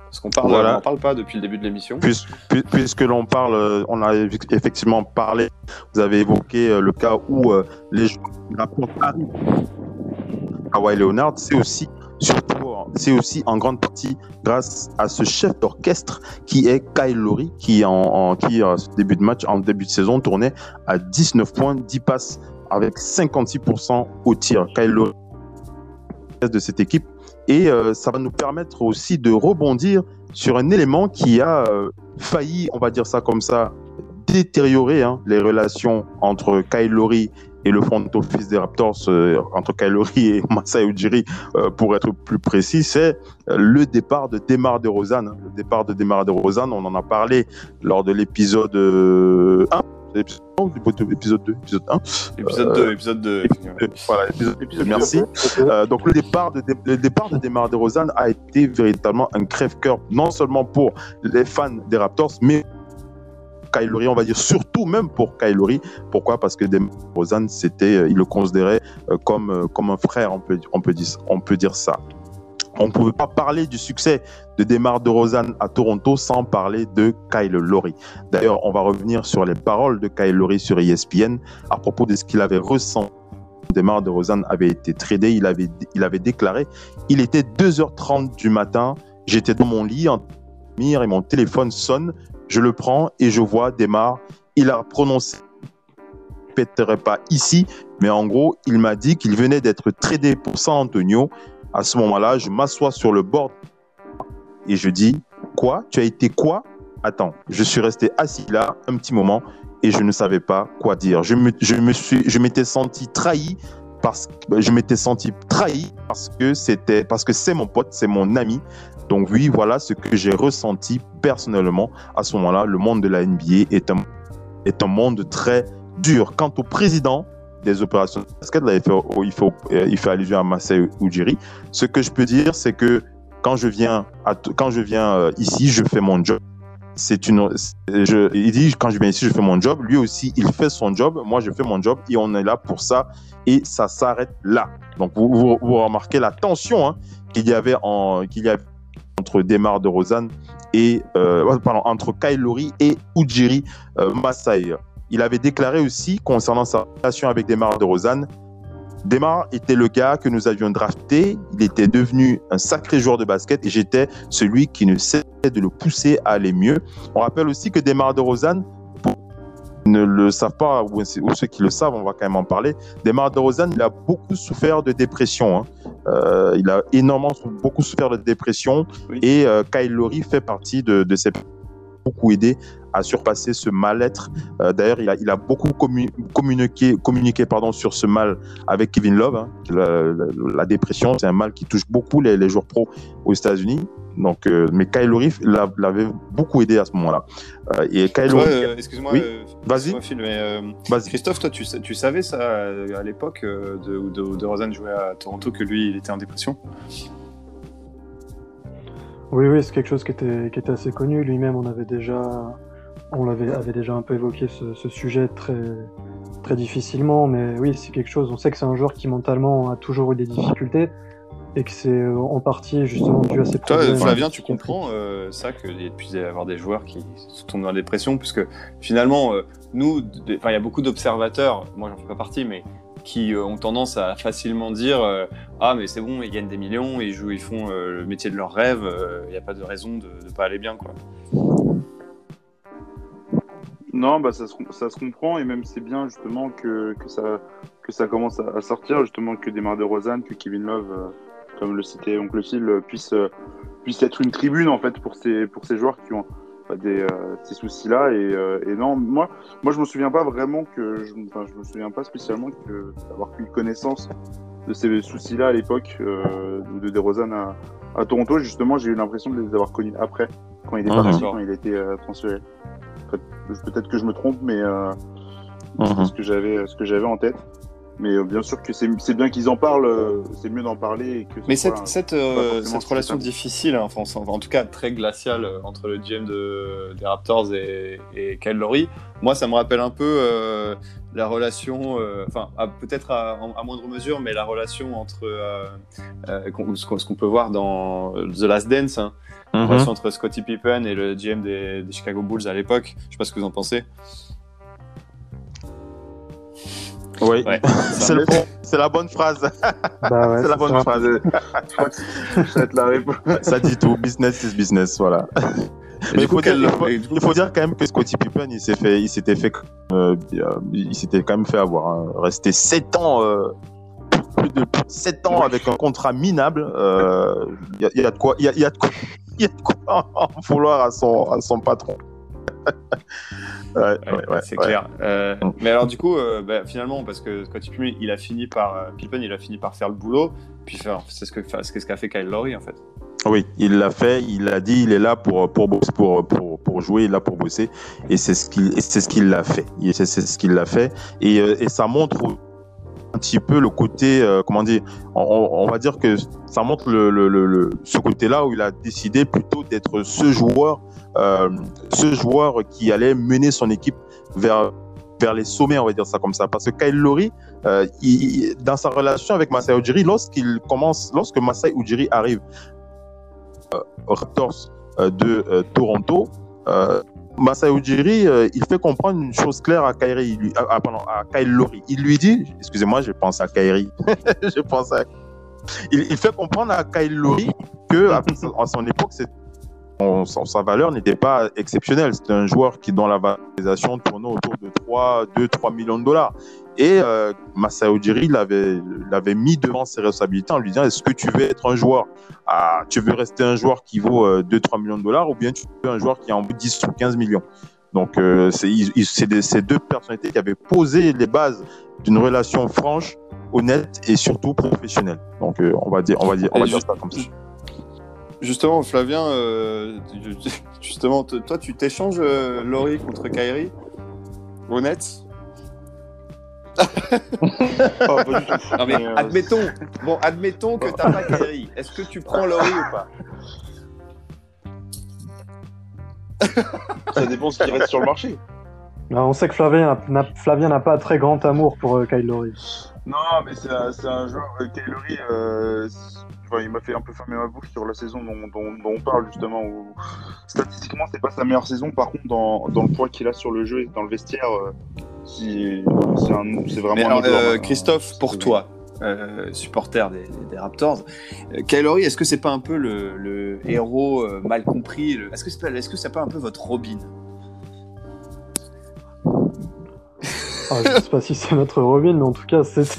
Parce qu'on parle, Voilà. on n'en parle pas depuis le début de l'émission. Puis- puis- puisque l'on parle, euh, on a effectivement parlé, vous avez évoqué euh, le cas où euh, les joueurs rapportent arrivent. Kawhi Leonard, c'est aussi, surtout c'est aussi en grande partie grâce à ce chef d'orchestre qui est Kyle Lowry, qui en, en qui en début de match, en début de saison, tournait à 19 points, 10 passes avec 56% au tir. Lowry de cette équipe et euh, ça va nous permettre aussi de rebondir sur un élément qui a euh, failli, on va dire ça comme ça, détériorer hein, les relations entre Kyle et le front office des Raptors, euh, entre Kyle et Masai Ujiri, pour être plus précis, c'est le départ de Demar de Rosanne. Le départ de Demar de Rosanne, on en a parlé lors de l'épisode 1. L'épisode 2, épisode 1. Épisode 2, épisode 2. Voilà, épisode, épisode merci. Euh, donc le départ de le départ de Demar de Rosanne a été véritablement un crève-cœur, non seulement pour les fans des Raptors, mais Kyle Lowry, on va dire surtout même pour Kyle Lowry. Pourquoi? Parce que Demar Rosanne, c'était, il le considérait comme comme un frère, on peut on peut dire on peut dire ça. On ne pouvait pas parler du succès de Demar de Rosanne à Toronto sans parler de Kyle Lowry. D'ailleurs, on va revenir sur les paroles de Kyle Lowry sur ESPN à propos de ce qu'il avait ressenti. Demar de Rosanne avait été tradé, il avait, il avait déclaré, il était 2h30 du matin, j'étais dans mon lit en mire et mon téléphone sonne, je le prends et je vois Demar, il a prononcé je ne pas ici, mais en gros, il m'a dit qu'il venait d'être tradé pour San Antonio à ce moment-là, je m'assois sur le bord et je dis Quoi? Tu as été quoi? Attends, je suis resté assis là un petit moment et je ne savais pas quoi dire. Je me, je me suis, je m'étais senti trahi parce que je m'étais senti trahi parce que c'était parce que c'est mon pote, c'est mon ami. Donc oui, voilà ce que j'ai ressenti personnellement à ce moment-là. Le monde de la NBA est un est un monde très dur. Quant au président, des opérations de basket. Là, il fait, il fait, il fait allusion à Masai Ujiri. Ce que je peux dire, c'est que quand je viens, à, quand je viens ici, je fais mon job. C'est une, je, il dit quand je viens ici, je fais mon job. Lui aussi, il fait son job. Moi, je fais mon job et on est là pour ça. Et ça s'arrête là. Donc, vous, remarquez la tension hein, qu'il y avait en, qu'il y avait entre Demar de Rosanne et euh, pardon, entre Lowry et Ujiri euh, Masai. Il avait déclaré aussi concernant sa relation avec Demar de Rosanne. Demar était le gars que nous avions drafté. Il était devenu un sacré joueur de basket et j'étais celui qui ne cessait de le pousser à aller mieux. On rappelle aussi que Demar de Rosanne, pour ne le savent pas ou, ceux qui le savent, on va quand même en parler. Demar de Rosanne, il a beaucoup souffert de dépression. Hein. Euh, il a énormément beaucoup souffert de dépression oui. et euh, Kyle Lowry fait partie de, de ces beaucoup aidé à surpasser ce mal-être. Euh, D'ailleurs, il a, il a beaucoup commu communiqué, communiqué pardon, sur ce mal avec Kevin Love. Hein. La, la, la, dépression, c'est un mal qui touche beaucoup les, les joueurs pros aux États-Unis. Donc, euh, mais Kyle Lowry l'avait beaucoup aidé à ce moment-là. Euh, et euh, excuse-moi, oui vas-y. Vas Christophe, toi, tu, tu savais ça à l'époque de, de, de Rosanne jouait à Toronto que lui, il était en dépression? Oui, oui, c'est quelque chose qui était, qui était assez connu. Lui-même, on avait déjà, on l'avait avait déjà un peu évoqué ce, ce, sujet très, très difficilement, mais oui, c'est quelque chose. On sait que c'est un joueur qui mentalement a toujours eu des difficultés et que c'est en partie justement dû à ses problèmes. Toi, Flavien, tu comprends euh, ça qu'il puisse y avoir des joueurs qui tombent dans la dépression, puisque finalement, euh, nous, il y a beaucoup d'observateurs. Moi, j'en fais pas partie, mais qui euh, ont tendance à facilement dire euh, ah mais c'est bon ils gagnent des millions ils jouent ils font euh, le métier de leur rêve il n'y a pas de raison de ne pas aller bien quoi. Non bah ça se, comprend et même c'est bien justement que, que, ça que ça commence à, sortir justement que Desmar de Rosanne que Kevin Love comme le citait Oncle Phil puisse puisse être une tribune en fait pour ces pour ces joueurs qui ont des, euh, ces soucis-là. Et, euh, et, non, moi, moi, je me souviens pas vraiment que, je, enfin, je me souviens pas spécialement que d'avoir eu connaissance de ces soucis-là à l'époque euh, de DeRozan à, à Toronto. Justement, j'ai eu l'impression de les avoir connus après, quand il est parti, quand il a été euh, transféré. Peut-être que je me trompe, mais euh, c'est ce que j'avais, ce que j'avais en tête. Mais euh, bien sûr que c'est bien qu'ils en parlent, euh, c'est mieux d'en parler. Que Mais cette, pas, cette, euh, cette relation difficile, hein, enfin, en tout cas très glaciale entre le GM de, des Raptors et, et Kyle Lowry, moi ça me rappelle un peu euh, la relation, enfin peut-être à, à, moindre mesure, mais la relation entre ce qu'on peut voir dans The Last Dance, hein, mm -hmm. la relation entre Scottie Pippen et le GM des, des Chicago Bulls à l'époque. Je sais pas ce que vous en pensez. Oui, Ouais, c'est le bon- c'est la bonne phrase. Bah ouais, c'est la bonne ça. phrase. Je crois que la réponse. Ça dit tout. Business is business, voilà. Et Mais il faut, coup, dire, il, faut, et du coup, il faut dire quand même que Scottie Pippen, il s'est fait, il s'était fait, euh, euh, il s'était quand même fait avoir. hein. Rester 7 ans, euh, plus de plus de 7 ans avec un contrat minable. euh, Il y, a- il y a de quoi, il y a, il y a de quoi, il y a de quoi en vouloir à son, à son patron. Ouais, Ouais, ouais, ouais, c'est clair. Euh, Mm. mais alors du coup, euh, bah, finalement, parce que Scottie Pippen, il a fini par euh, Pippen, il a fini par faire le boulot, puis c'est ce que c'est ce qu'a fait Kyle Lowry en fait. Oui, il l'a fait, il a dit, il est là pour pour bosser, pour pour, pour jouer, il est là pour bosser, et c'est ce qu'il c'est ce qu'il l'a fait. C'est ce qu'il l'a fait, et et ça montre petit peu le côté, euh, comment dire, on, va dire que ça montre le, le, le, ce côté-là où il a décidé plutôt d'être ce joueur, euh, ce joueur qui allait mener son équipe vers vers les sommets, on va dire ça comme ça. Parce que Kyle Lowry, euh, dans sa relation avec Masai Ujiri, lorsqu'il commence, lorsque Masai Ujiri arrive euh, Raptors de Toronto, Masai Ujiri, euh, il fait comprendre une chose claire à il lui- à, à- pardon, à Kyle Lowry. Il lui dit, excusez-moi, je pense à Kyrie, je pense à, il, il fait comprendre à Kyle Lowry que à, à son époque, sa valeur n'était pas exceptionnelle. C'était un joueur qui, dont la valorisation tournait autour de 3, 2, 3 millions de dollars. Et euh, l'avait l'avait mis devant ses responsabilités en lui disant est-ce que tu veux être un joueur? Ah, tu veux rester un joueur qui vaut euh, 2-3 millions de dollars ou bien tu veux un joueur qui en vaut 10 ou 15 millions? Donc euh, c'est ces deux personnalités qui avaient posé les bases d'une relation franche honnête et surtout professionnelle. Donc euh, on va dire on va dire on va dire ça comme ça. Justement, Flavien, euh, justement, toi, tu t'échanges Laurie contre Kyrie Honnête? Oh, pas du tout. Non mais Mais, euh, admettons, bon, admettons que t'as pas Kyrie. Est-ce que tu prends Laurie ou pas? Ça dépend ce qui reste sur le marché. Ah, on sait que Flavien n'a Flavien pas un très grand amour pour euh, Kyle Lowry. Non, mais c'est un, joueur. Euh, Kylori, euh, enfin, il m'a fait un peu fermer ma bouche sur la saison dont, dont- dont on parle justement. Où, statistiquement, c'est pas sa meilleure saison. Par contre, dans, dans le poids qu'il a sur le jeu et dans le vestiaire, c'est vraiment Mais alors, euh, hein. Christophe, pour C'est- toi, euh, supporter des, des Raptors, euh, Kyle Lowry, est-ce que c'est pas un peu le, le héros mal compris le- Est-ce que c'est pas, est-ce que c'est pas un peu votre Robin? Ah, je sais pas si c'est notre Robin, mais en tout cas, c'est ce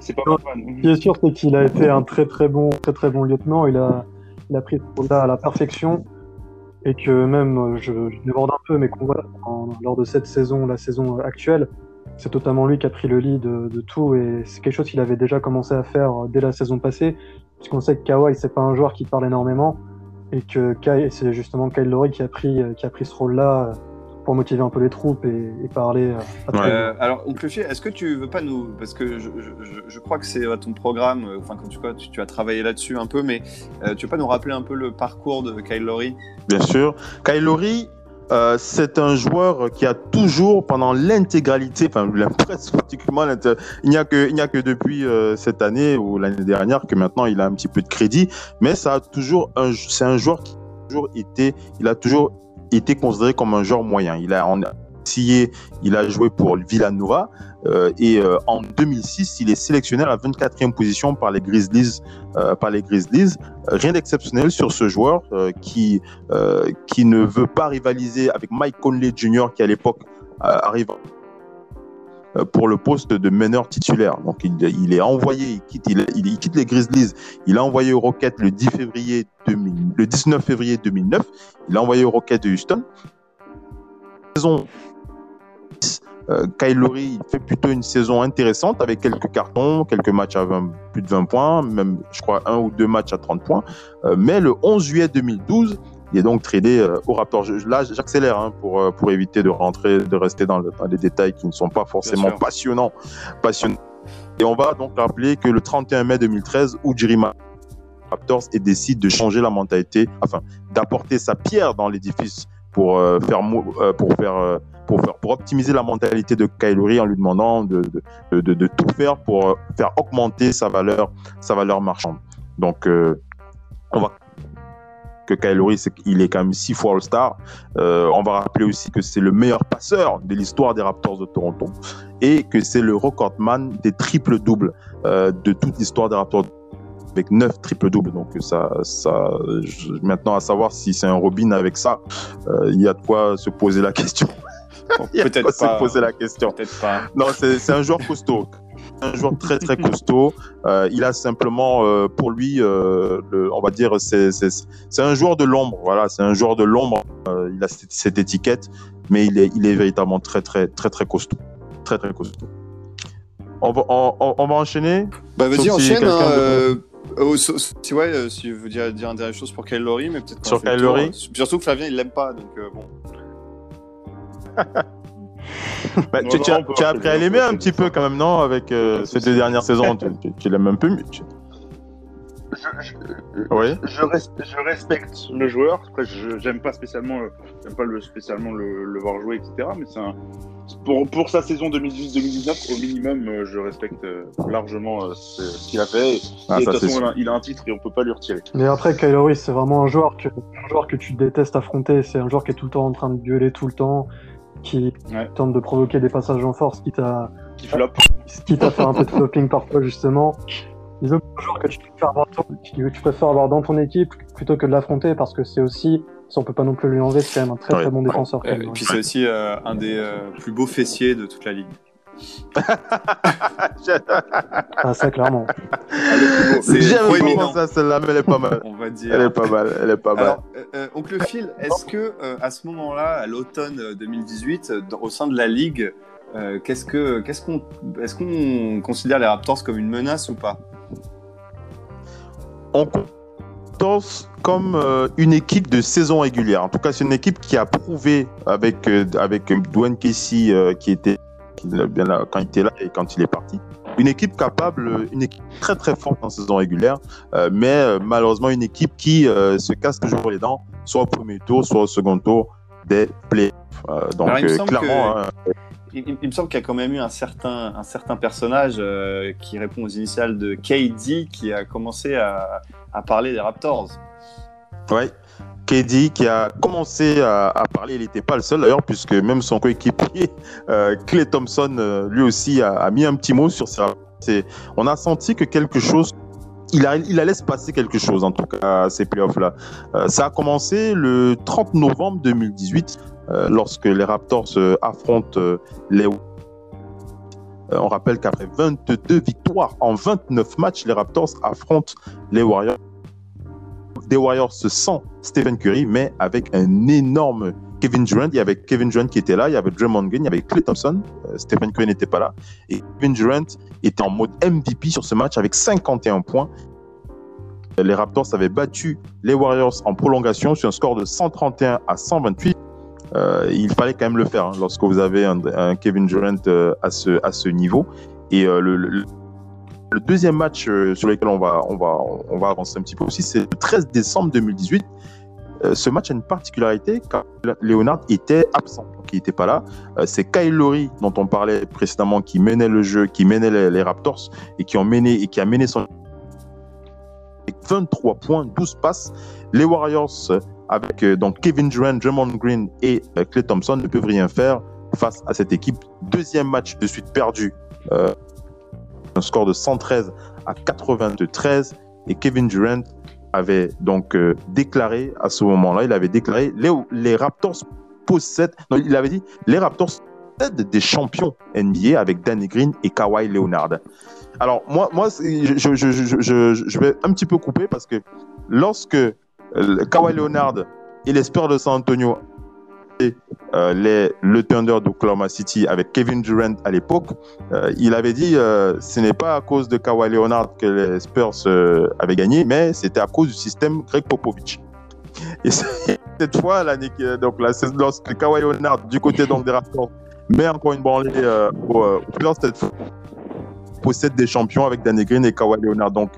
C'est pas ma fan. qui est sûr, c'est qu'il a été un très très bon, très très bon lieutenant. Il a, il a pris ce à la perfection. Et que même, euh, je, je déborde un peu, mais qu'on voit lors de cette saison, la saison actuelle, c'est totalement lui qui a pris le lead de, de tout. Et c'est quelque chose qu'il avait déjà commencé à faire euh, dès la saison passée. Puisqu'on sait que Kawhi, c'est pas un joueur qui parle énormément. Et que c'est justement Kyle Lowry qui a pris, euh, qui a pris ce rôle-là euh, pour motiver un peu les troupes et, et parler à. Euh, alors, Oncle Fier, est-ce que tu veux pas nous. Parce que je, je- crois que c'est ton programme, euh, enfin, quand tu, tu, tu as travaillé là-dessus un peu, mais euh, tu veux pas nous rappeler un peu le parcours de Kyle Lowry? Bien sûr. Kyle Lowry, euh, c'est un joueur qui a toujours, pendant l'intégralité, enfin presque pratiquement, il n'y a que, il n'y a que depuis euh, cette année ou l'année dernière que maintenant il a un petit peu de crédit, mais ça a toujours, un, c'est un joueur qui a toujours été, il a toujours été considéré comme un joueur moyen. Il a, en scié, il a joué pour Villanova euh, et euh, en 2006, il est sélectionné à la 24e position par les Grizzlies, euh, par les Grizzlies. Rien d'exceptionnel sur ce joueur qui qui ne veut pas rivaliser avec Mike Conley Jr. qui à l'époque arrive pour le poste de meneur titulaire. Donc il, il est envoyé, il quitte, il, il- quitte les Grizzlies, il est envoyé aux Rockets le 10 février 2000, le 19 février 2009, il est envoyé aux Rockets de Houston. Saison euh, il fait plutôt une saison intéressante avec quelques cartons, quelques matchs à 20 plus de 20 points, même je crois un ou deux matchs à 30 points. Euh, mais le 11 juillet 2012, il est donc tradé euh, au Raptors. Je- là, j'accélère hein, pour, euh, pour éviter de rentrer, de rester dans, le- dans les détails qui ne sont pas forcément passionnants, passionnants. Et on va donc rappeler que le 31 mai 2013, Ujiri Ma- Raptors et décide de changer la mentalité, enfin d'apporter sa pierre dans l'édifice pour euh, faire euh, pour faire euh, pour faire pour optimiser la mentalité de Kyle Lowry en lui demandant de, de, de, de tout faire pour faire augmenter sa valeur sa valeur marchande. Donc on va que Kyle Lowry, c'est qu'il est quand même six fois All-Star. Euh, on va rappeler aussi que c'est le meilleur passeur de l'histoire des Raptors de Toronto et que c'est le recordman des triples doubles euh, de toute l'histoire des Raptors avec neuf triple doubles. Donc ça, ça, je- maintenant à savoir si c'est un Robin avec ça, euh, il y a de quoi se poser la question. Peut-être se pas. poser la question. Peut-être pas. Non, c'est un joueur costaud. Un joueur très très costaud. Euh, il a simplement euh, pour lui, euh, le- on va dire, c'est un joueur de l'ombre. Voilà, c'est un joueur de l'ombre. Il a cette, cette étiquette, mais il est il est véritablement très très très très costaud, très très costaud. On va on, on- va enchaîner? Bah vas-y, si enchaîne. hein, oh, so- si, ouais, si veux dire, dire une dernière chose pour Kyle Lowry, mais peut-être Sur Kyle. Lowry Surtout que Flavien, il l'aime pas, donc bon. Bah, Non, tu, non, tu as, tu as appris à l'aimer un petit peu quand même, non Avec euh, ces deux dernières saisons, tu, tu, tu l'aimes un peu mieux. tu- Je, je- Oui. je, res- je respecte le joueur. Après, je j'aime pas spécialement, euh, j'aime pas le, spécialement le, le voir jouer, etc. Mais c'est un, pour, pour sa saison 2018-2019, au minimum, euh, je respecte euh, largement euh, ce, ce qu'il a fait. Et, Ah, et de toute façon, il a, il a un titre et on peut pas lui retirer. Mais après, Kyle Lowry, c'est vraiment un joueur, que, un joueur que tu détestes affronter. C'est un joueur qui est tout le temps en train de gueuler tout le temps, qui Ouais. tente de provoquer des passages en force, quitte à, Qui flop. quitte à faire un peu de flopping parfois, justement. Disons que c'est un joueur que tu préfères, avoir dans, que tu préfères avoir dans ton équipe plutôt que de l'affronter parce que c'est aussi, ça on peut pas non plus lui enlever, c'est quand même un très Ouais. très bon défenseur. Kyle et puis c'est aussi euh, un des euh, plus beaux fessiers de toute la ligue. Ah, ça, clairement. C'est J'aime trop vraiment éminent. ça, celle-là, mais elle est pas mal. On va dire. Elle est pas mal, elle est pas mal. Alors, euh, euh, oncle Phil, est-ce que euh, à ce moment-là, à l'automne euh, 2018, euh, dans- au sein de la ligue, euh, qu'est-ce que, qu'est-ce qu'on, est-ce qu'on considère les Raptors comme une menace ou pas? On pense comme euh, une équipe de saison régulière. En tout cas, c'est une équipe qui a prouvé avec euh, avec Dwayne Casey euh, qui était bien là, quand il était là et quand il est parti. Une équipe capable, une équipe très très forte en saison régulière, euh, mais euh, malheureusement une équipe qui euh, se casse toujours les dents, soit au premier tour, soit au second tour des playoffs. Donc Alors, il me semble clairement, que- hein, il, il- il me semble qu'il y a quand même eu un certain, un certain personnage euh, qui répond aux initiales de KD qui a commencé à, à parler des Raptors. Ouais. KD qui a commencé à, parler, il n'était pas le seul d'ailleurs, puisque même son coéquipier, euh, Clay Thompson, euh, lui aussi a, mis un petit mot sur ça. On a senti que quelque chose, il, a, il allait se passer quelque chose en tout cas à ces playoffs-là. Euh, ça a commencé le 30 novembre 2018, euh, lorsque les Raptors affrontent les. On rappelle qu'après 22 victoires en 29 matchs, les Raptors affrontent les Warriors des Warriors sans Stephen Curry, mais avec un énorme Kevin Durant. Il y avait Kevin Durant qui était là, il y avait Draymond Green, il y avait Clay Thompson. Euh, Stephen Curry n'était pas là. Et Kevin Durant était en mode MVP sur ce match avec 51 points. Les Raptors avaient battu les Warriors en prolongation sur un score de 131 à 128. Euh, il fallait quand même le faire hein, lorsque vous avez un, Kevin Durant euh, à, ce, à ce niveau. Et le- le deuxième match euh, sur lequel on va, on, va, on va avancer un petit peu aussi, c'est le 13 décembre 2018. Euh, ce match a une particularité car Leonard était absent, donc il n'était pas là. Euh, c'est Kyle Lowry dont on parlait précédemment qui menait le jeu, qui menait les, Raptors et qui, a mené son avec 23 points, 12 passes. Les Warriors, avec donc Kevin Durant, Draymond Green et Clay Thompson, ne peuvent rien faire face à cette équipe. Deuxième match de suite perdu, un score de 113 à 93. Et Kevin Durant avait donc euh, déclaré à ce moment-là, il avait déclaré les, Raptors possèdent, il avait dit les Raptors possèdent des champions NBA avec Danny Green et Kawhi Leonard. Alors moi, moi, je, je, vais un petit peu couper parce que lorsque euh, Kawhi Leonard et les Spurs de San Antonio euh, le Thunder d'Oklahoma City avec Kevin Durant à l'époque, euh, il avait dit euh, ce n'est pas à cause de Kawhi Leonard que les Spurs euh, avaient gagné, mais c'était à cause du système Greg Popovich. Et cette fois, l'année donc lorsque Kawhi Leonard du côté donc des Raptors met encore une branlée au, aux Spurs, cette fois possède des champions avec Danny Green et Kawhi Leonard. Donc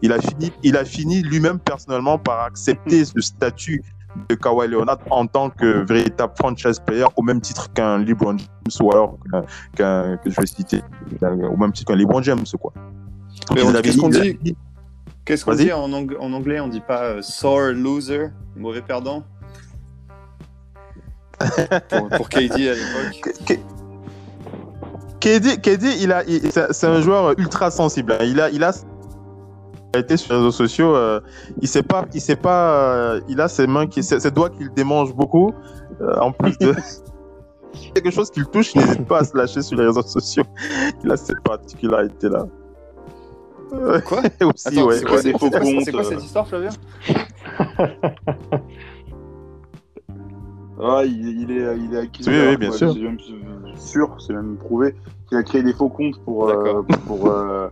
il a fini, il a fini lui-même personnellement par accepter ce statut de Kawhi Leonard en tant que véritable franchise player au même titre qu'un LeBron James ou alors qu'un, que je vais citer au même titre qu'un LeBron James quoi. Qu'est-ce qu'on dit- Qu'est-ce qu'on dit en, ang- en anglais? On dit pas euh, sore loser, mauvais perdant pour, pour KD à l'époque. KD, KD, il a, c'est un joueur ultra sensible. hein. Il a, il a été sur les réseaux sociaux. euh, il sait pas, il sait pas. euh, il a ses mains, qui, ses, ses doigts qu'il démange beaucoup. euh, en plus de quelque chose qu'il touche, il n'hésite pas à se lâcher sur les réseaux sociaux. Il a cette particularité là. Quoi? aussi, Attends, ouais. c'est quoi, ouais, quoi- comptes, c'est quoi cette histoire, Flavien? Ah, il, il est, il est accusé. Oui, oui, alors, bien sûr. C'est même sûr, c'est même prouvé qu'il a créé des faux comptes pour, euh, euh, bah,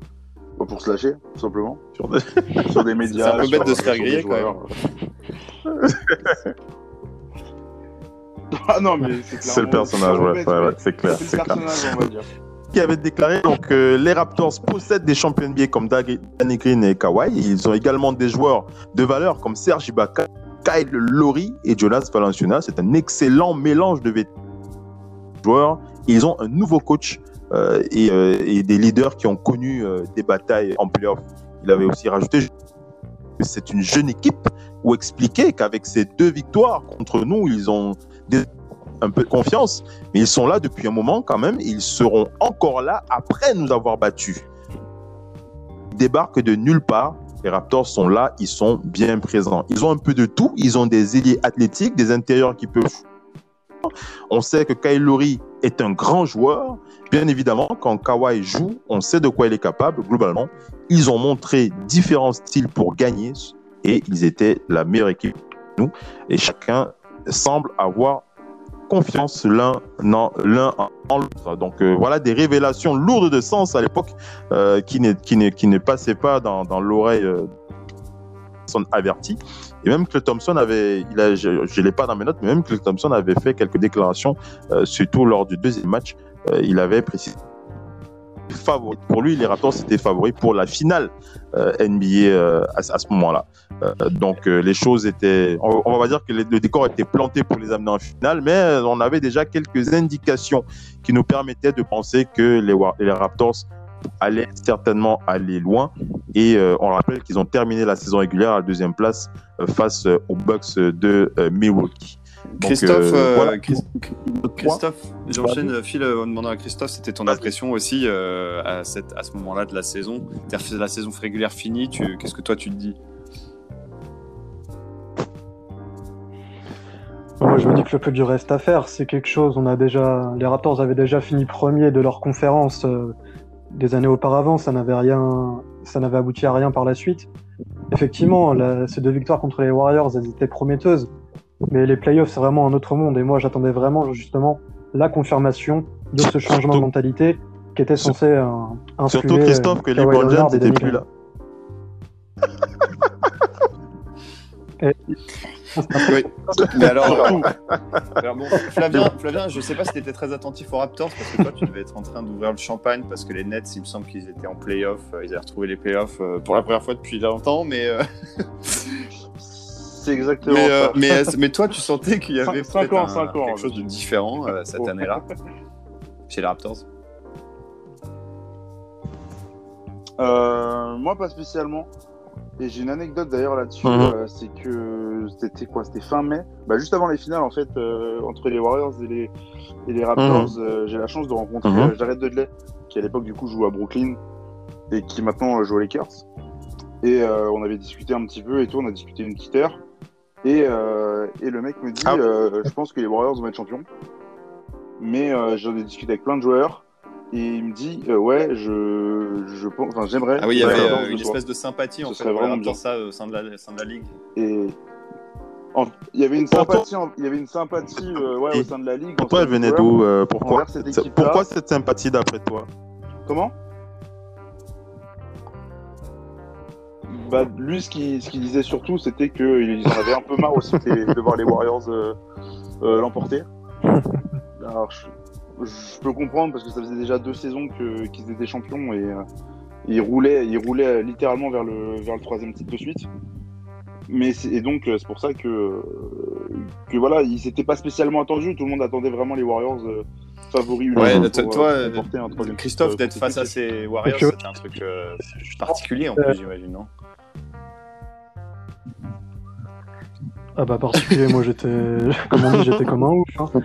pour se lâcher, tout simplement. Sur des- Sur des médias. un peu sur- bête de se faire griller, quand même. ah non, mais c'est C'est le personnage, ouais, bête, ouais, mais ouais, c'est clair, C'est c'est le clair. personnage, on va dire. qui avait déclaré donc euh, les Raptors possèdent des champions NBA comme Danny Green et Kawhi. Ils ont également des joueurs de valeur comme Serge Ibaka, Kyle Lowry et Jonas Valanciunas. C'est un excellent mélange de vétérans joueurs. Ils ont un nouveau coach euh, et, euh, et des leaders qui ont connu euh, des batailles en playoff. Il avait aussi rajouté que c'est une jeune équipe ou expliqué qu'avec ces deux victoires contre nous, ils ont un peu de confiance. Mais ils sont là depuis un moment quand même. Ils seront encore là après nous avoir battus. Ils débarquent de nulle part. Les Raptors sont là, ils sont bien présents. Ils ont un peu de tout. Ils ont des ailiers athlétiques, des intérieurs qui peuvent. On sait que Kyle Lowry est un grand joueur. Bien évidemment, quand Kawhi joue, on sait de quoi il est capable. Globalement, ils ont montré différents styles pour gagner et ils étaient la meilleure équipe. Nous et chacun semble avoir confiance l'un en, l'autre. Donc euh, voilà des révélations lourdes de sens à l'époque euh, qui, ne, passaient pas dans, dans l'oreille euh, averti. Et même Clay Thompson avait, je ne l'ai pas dans mes notes, mais même Clay Thompson avait fait quelques déclarations, euh, surtout lors du deuxième match. Euh, il avait précisé. Pour lui, les Raptors étaient favoris pour la finale euh, NBA euh, à, ce moment-là. Donc les choses étaient, on, on va dire que le décor était planté pour les amener en finale, mais on avait déjà quelques indications qui nous permettaient de penser que les, les Raptors allaient certainement aller loin. Et on rappelle qu'ils ont terminé la saison régulière à la deuxième place face aux Bucks de Milwaukee. Donc, Christophe, euh, euh, voilà. Chris- Christophe, j'enchaîne, Phil, euh, en demandant à Christophe, c'était ton impression aussi euh, à, cette, à ce moment-là de la saison? C'est-à-dire, La saison régulière finie, tu, qu'est-ce que toi tu te dis? Moi, je me dis que le peu du reste à faire, c'est quelque chose. On a déjà, les Raptors avaient déjà fini premier de leur conférence euh, des années auparavant. Ça n'avait rien, ça n'avait abouti à rien par la suite. Effectivement, la- ces deux victoires contre les Warriors, elles étaient prometteuses. Mais les playoffs, c'est vraiment un autre monde. Et moi, j'attendais vraiment justement la confirmation de ce changement Surtout- de mentalité qui était censé euh, influer. Surtout Christophe, euh, que Kawhi LeBron James et Danny plus là. Oui. Mais alors, alors bon, Flavien, Flavien, je sais pas si tu étais très attentif aux Raptors parce que toi, tu devais être en train d'ouvrir le champagne parce que les Nets, il me semble qu'ils étaient en playoff. euh, Ils avaient retrouvé les playoffs pour la première fois depuis longtemps, mais euh, C'est exactement mais, euh, ça. mais, euh, mais toi, tu sentais qu'il y avait Cinq- cinq peut-être ans, un- cinq ans, quelque chose de différent euh, cette Oh. année-là chez les Raptors. Euh, moi, pas spécialement. Et j'ai une anecdote d'ailleurs là-dessus. Mhm. euh, c'est que c'était quoi C'était fin mai. Bah, juste avant les finales, en fait, euh, entre les Warriors et les, et les Raptors, euh, j'ai la chance de rencontrer Mhm. Jared Dudley, qui à l'époque du coup jouait à Brooklyn et qui maintenant joue aux Lakers. Et euh, on avait discuté un petit peu et tout. On a discuté une petite heure. Et, euh, et le mec me dit Ah. euh, Je pense que les Warriors vont être champions. Mais euh, j'en ai discuté avec plein de joueurs. Et il me dit euh, Ouais, je, je pense. Enfin, j'aimerais. Ah oui, il y avait euh, une espèce de sympathie en Ce fait vraiment bien. ça, au sein de la, au sein de la ligue. Et en- il y avait une sympathie, en- il y avait une sympathie euh, ouais, au sein de la ligue. Pourquoi elle venait d'où euh, Pourquoi cette. Pourquoi cette sympathie d'après toi? Comment? Bah, lui, ce qu'il ce qu'il disait surtout, c'était qu'ils en avaient un peu marre aussi de, voir les Warriors euh, euh, l'emporter. Alors, je, je peux comprendre parce que ça faisait déjà deux saisons qu'ils étaient champions et euh, ils roulaient, ils roulaient littéralement vers le, vers le troisième titre de suite. Mais et donc c'est pour ça que que voilà, ils s'étaient pas spécialement attendus. Tout le monde attendait vraiment les Warriors euh, favoris. Ouais, pour, toi, remporter un troisième Christophe, d'être face à ces Warriors, c'était un truc euh, particulier en plus, j'imagine, non? Ah bah particulier, moi j'étais, comme on dit, j'étais comme un ouf. Hein.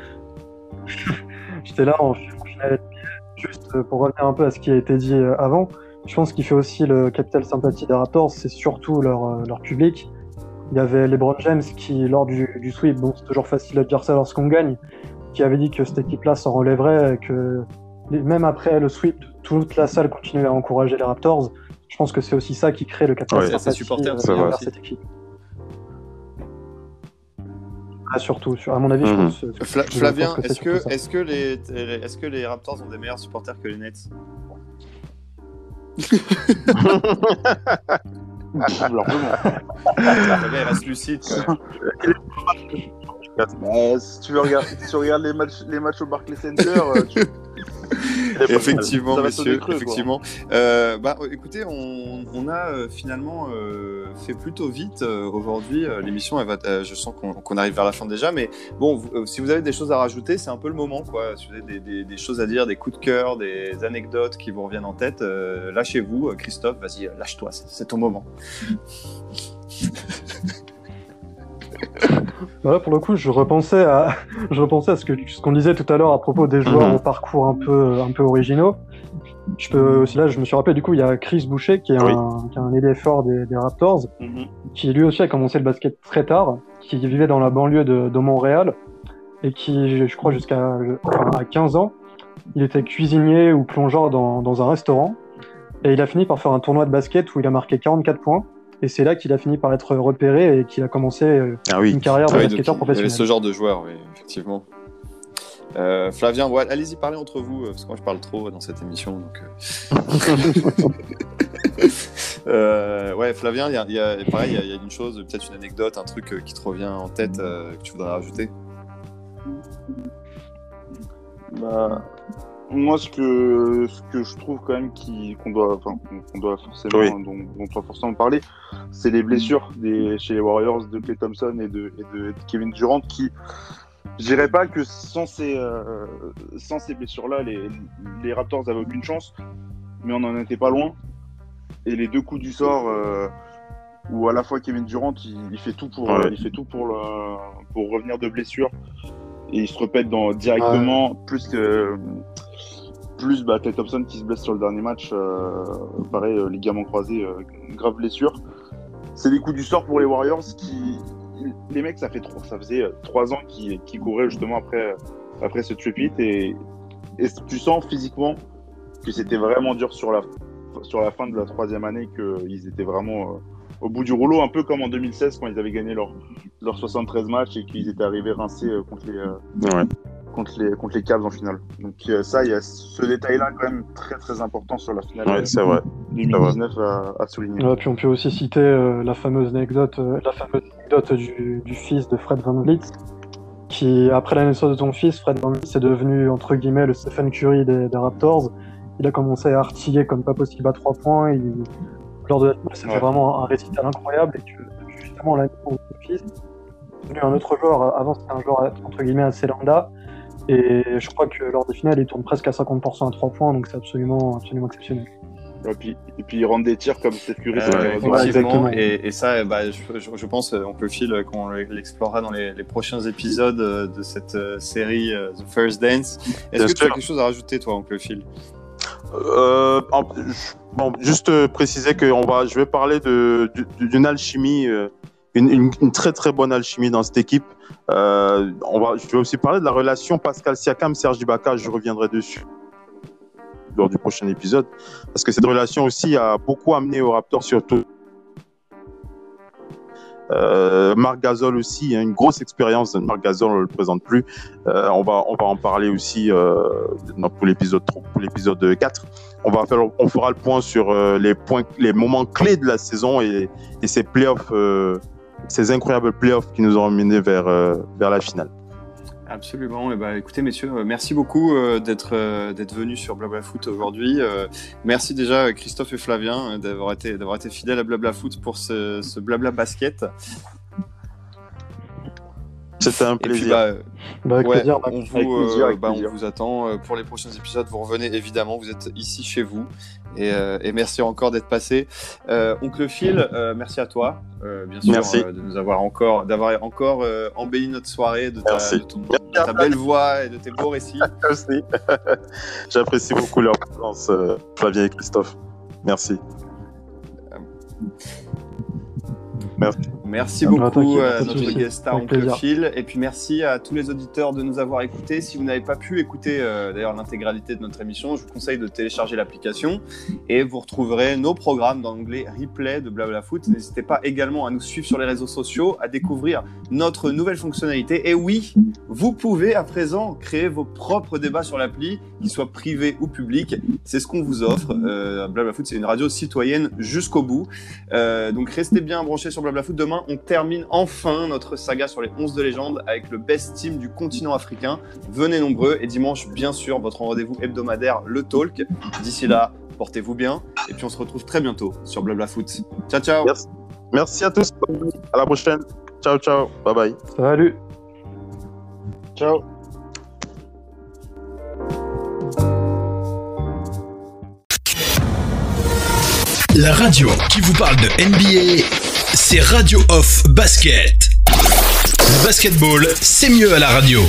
j'étais là en finale Juste pour revenir un peu à ce qui a été dit euh, avant, je pense qu'il fait aussi le capital sympathie des Raptors, c'est surtout leur, euh, leur public. Il y avait LeBron James qui, lors du, du sweep, bon c'est toujours facile de dire ça lorsqu'on gagne, qui avait dit que cette équipe-là s'en relèverait et que même après le sweep, toute la salle continuait à encourager les Raptors. Je pense que c'est aussi ça qui crée le capital Ouais, sympathie supporters, euh, cette équipe. Ah, surtout, sur- à mon avis, je Mhm. pense. Fla- pense Flavien, est-ce que, les, est-ce que les Raptors ont des meilleurs supporters que les Nets? Largement. Flavien, il reste lucide. quand même. Bah, si tu veux regarder, si tu regardes les matchs, les matchs au Barclays Center, euh, tu- Effectivement, messieurs, creux, effectivement. Euh, bah, écoutez, on, on a euh, finalement euh, fait plutôt vite euh, aujourd'hui. Euh, L'émission, euh, je sens qu'on arrive vers la fin déjà, mais bon, vous- euh, si vous avez des choses à rajouter, c'est un peu le moment, quoi. Si vous avez des, des- des choses à dire, des coups de cœur, des anecdotes qui vous reviennent en tête, euh, lâchez-vous, Christophe. Vas-y, lâche-toi, c'est ton moment. Voilà, pour le coup, je repensais à, je repensais à ce que ce qu'on disait tout à l'heure à propos des joueurs Mhm. au parcours un peu, un peu originaux. Je peux aussi là, je me suis rappelé du coup, il y a Chris Boucher qui est Oui. un, qui est un ailier fort des, des Raptors, Mhm. qui lui aussi a commencé le basket très tard, qui vivait dans la banlieue de, de Montréal et qui, je crois, jusqu'à enfin, à 15 ans, il était cuisinier ou plongeur dans, dans un restaurant et il a fini par faire un tournoi de basket où il a marqué 44 points. Et c'est là qu'il a fini par être repéré et qu'il a commencé euh, Ah oui. une carrière de Ah oui, basketteur il y avait professionnel. ce genre de joueur, oui, effectivement. Euh, Flavien, ouais, allez-y, parlez entre vous, euh, parce que moi je parle trop dans cette émission. Donc, euh. Ouais, Flavien, il y a, il y a- pareil, il y a- il y, a une chose, peut-être une anecdote, un truc euh, qui te revient en tête euh, que tu voudrais rajouter? Bah, moi, ce que, ce que je trouve quand même qui- qu'on doit, enfin, qu'on doit forcément, Oui. dont, dont on doit forcément parler, c'est les blessures des, chez les Warriors de Clay Thompson et de, et de Kevin Durant qui, je dirais pas que sans ces, euh, sans ces blessures-là, les, les Raptors avaient aucune chance, mais on n'en était pas loin. Et les deux coups du sort, euh, où à la fois Kevin Durant, il, il fait tout pour, Ouais. il fait tout pour, le- pour revenir de blessure et il se répète dans, directement plus que plus bah, Thompson qui se blesse sur le dernier match euh, pareil euh, ligaments croisés euh, grave blessure c'est des coups du sort pour les Warriors qui les mecs ça fait ça faisait euh, trois ans qu'ils couraient justement après après ce tripit et, et tu sens physiquement que c'était vraiment dur sur la fin de la troisième année qu'ils étaient vraiment au bout du rouleau un peu comme en 2016 quand ils avaient gagné leur leurs 73 matchs et qu'ils étaient arrivés rincés contre les. Contre les contre les Cavs en finale. Donc euh, ça, il y a ce détail-là quand même très très important sur la finale Ouais, c'est vrai. 2019 à, à souligner. Ouais, puis on peut aussi citer euh, la fameuse anecdote, euh, la fameuse anecdote du, du fils de Fred Van Vliet, qui après la naissance de son fils, Fred Van Vliet est devenu entre guillemets le Stephen Curry des, des Raptors. Il a commencé à artiller comme pas possible à trois points. Il, lors de la finale, c'était Ouais. vraiment un récital incroyable et que justement la naissance de son fils est devenu un autre joueur. Avant c'était un joueur entre guillemets assez lambda. Et je crois que lors des finales, il tourne presque à 50% à trois points, donc c'est absolument, absolument exceptionnel. Et puis, et puis ils rendent des tirs comme Steph Curry. Euh, c'est ouais, exactement. et, et ça, bah, je, je- je pense, euh, on peut fil qu'on l'explorera dans les, les prochains épisodes euh, de cette euh, série euh, The First Dance. Est-ce que tu as quelque chose à rajouter, toi, oncle Phil? Euh, en- bon, juste euh, préciser que on va, je vais parler d'une alchimie, euh, une, très très bonne alchimie dans cette équipe. Euh, on va, je vais aussi parler de la relation Pascal Siakam, Serge Ibaka. Je reviendrai dessus lors du prochain épisode, parce que cette relation aussi a beaucoup amené aux Raptors surtout. Euh, Marc Gasol aussi, hein, une grosse expérience. Marc Gasol, on ne le présente plus. Euh, on, va, on va en parler aussi euh, pour l'épisode pour l'épisode 4. On, va faire, on fera le point sur les, points, les moments clés de la saison et, et ces playoffs, ces incroyables playoffs qui nous ont emmenés vers, euh, vers la finale. Absolument. Et bah, écoutez, messieurs, euh, merci beaucoup euh, d'être venus sur Blabla Foot aujourd'hui. Merci déjà Christophe et Flavien d'avoir été été fidèles à Blabla Foot pour ce Blabla basket. C'était un Et puis, plaisir. bah, Bah, avec Ouais, plaisir. on, vous, Avec plaisir, avec bah, on plaisir. vous attend euh, pour les prochains épisodes. Vous revenez évidemment, vous êtes ici chez vous. Et, euh, et merci encore d'être passé. Euh, Oncle Phil, euh, merci à toi, euh, bien sûr, Merci. euh, de nous avoir encore, d'avoir encore euh, embelli notre soirée, de ta, Merci. de ton- de ta belle voix et de tes beaux récits. Merci. J'apprécie beaucoup leur présence, euh, Flavien et Christophe. Merci. Merci Ah, beaucoup bah, t'inquiète, à notre guest star Oncle. Phil. Et puis merci à tous les auditeurs de nous avoir écoutés. Si vous n'avez pas pu écouter euh, d'ailleurs l'intégralité de notre émission, je vous conseille de télécharger l'application et vous retrouverez nos programmes dans l'onglet replay de Blabla Foot. N'hésitez pas également à nous suivre sur les réseaux sociaux, à découvrir notre nouvelle fonctionnalité. Et oui, vous pouvez à présent créer vos propres débats sur l'appli, qu'ils soient privés ou publics. C'est ce qu'on vous offre. Euh, Blabla Foot, c'est une radio citoyenne jusqu'au bout. Euh, donc restez bien branchés sur Blabla Foot. Demain, on termine enfin notre saga sur les 11 de légende avec le best team du continent africain. Venez nombreux et dimanche, bien sûr, votre rendez-vous hebdomadaire, le Talk. D'ici là, portez-vous bien et puis on se retrouve très bientôt sur Blabla Foot. Ciao, ciao. Merci. Merci à tous. À la prochaine. Ciao, ciao. Bye bye. Salut. Ciao. La radio qui vous parle de NBA, Radio Off Basket. Basketball, c'est mieux à la radio.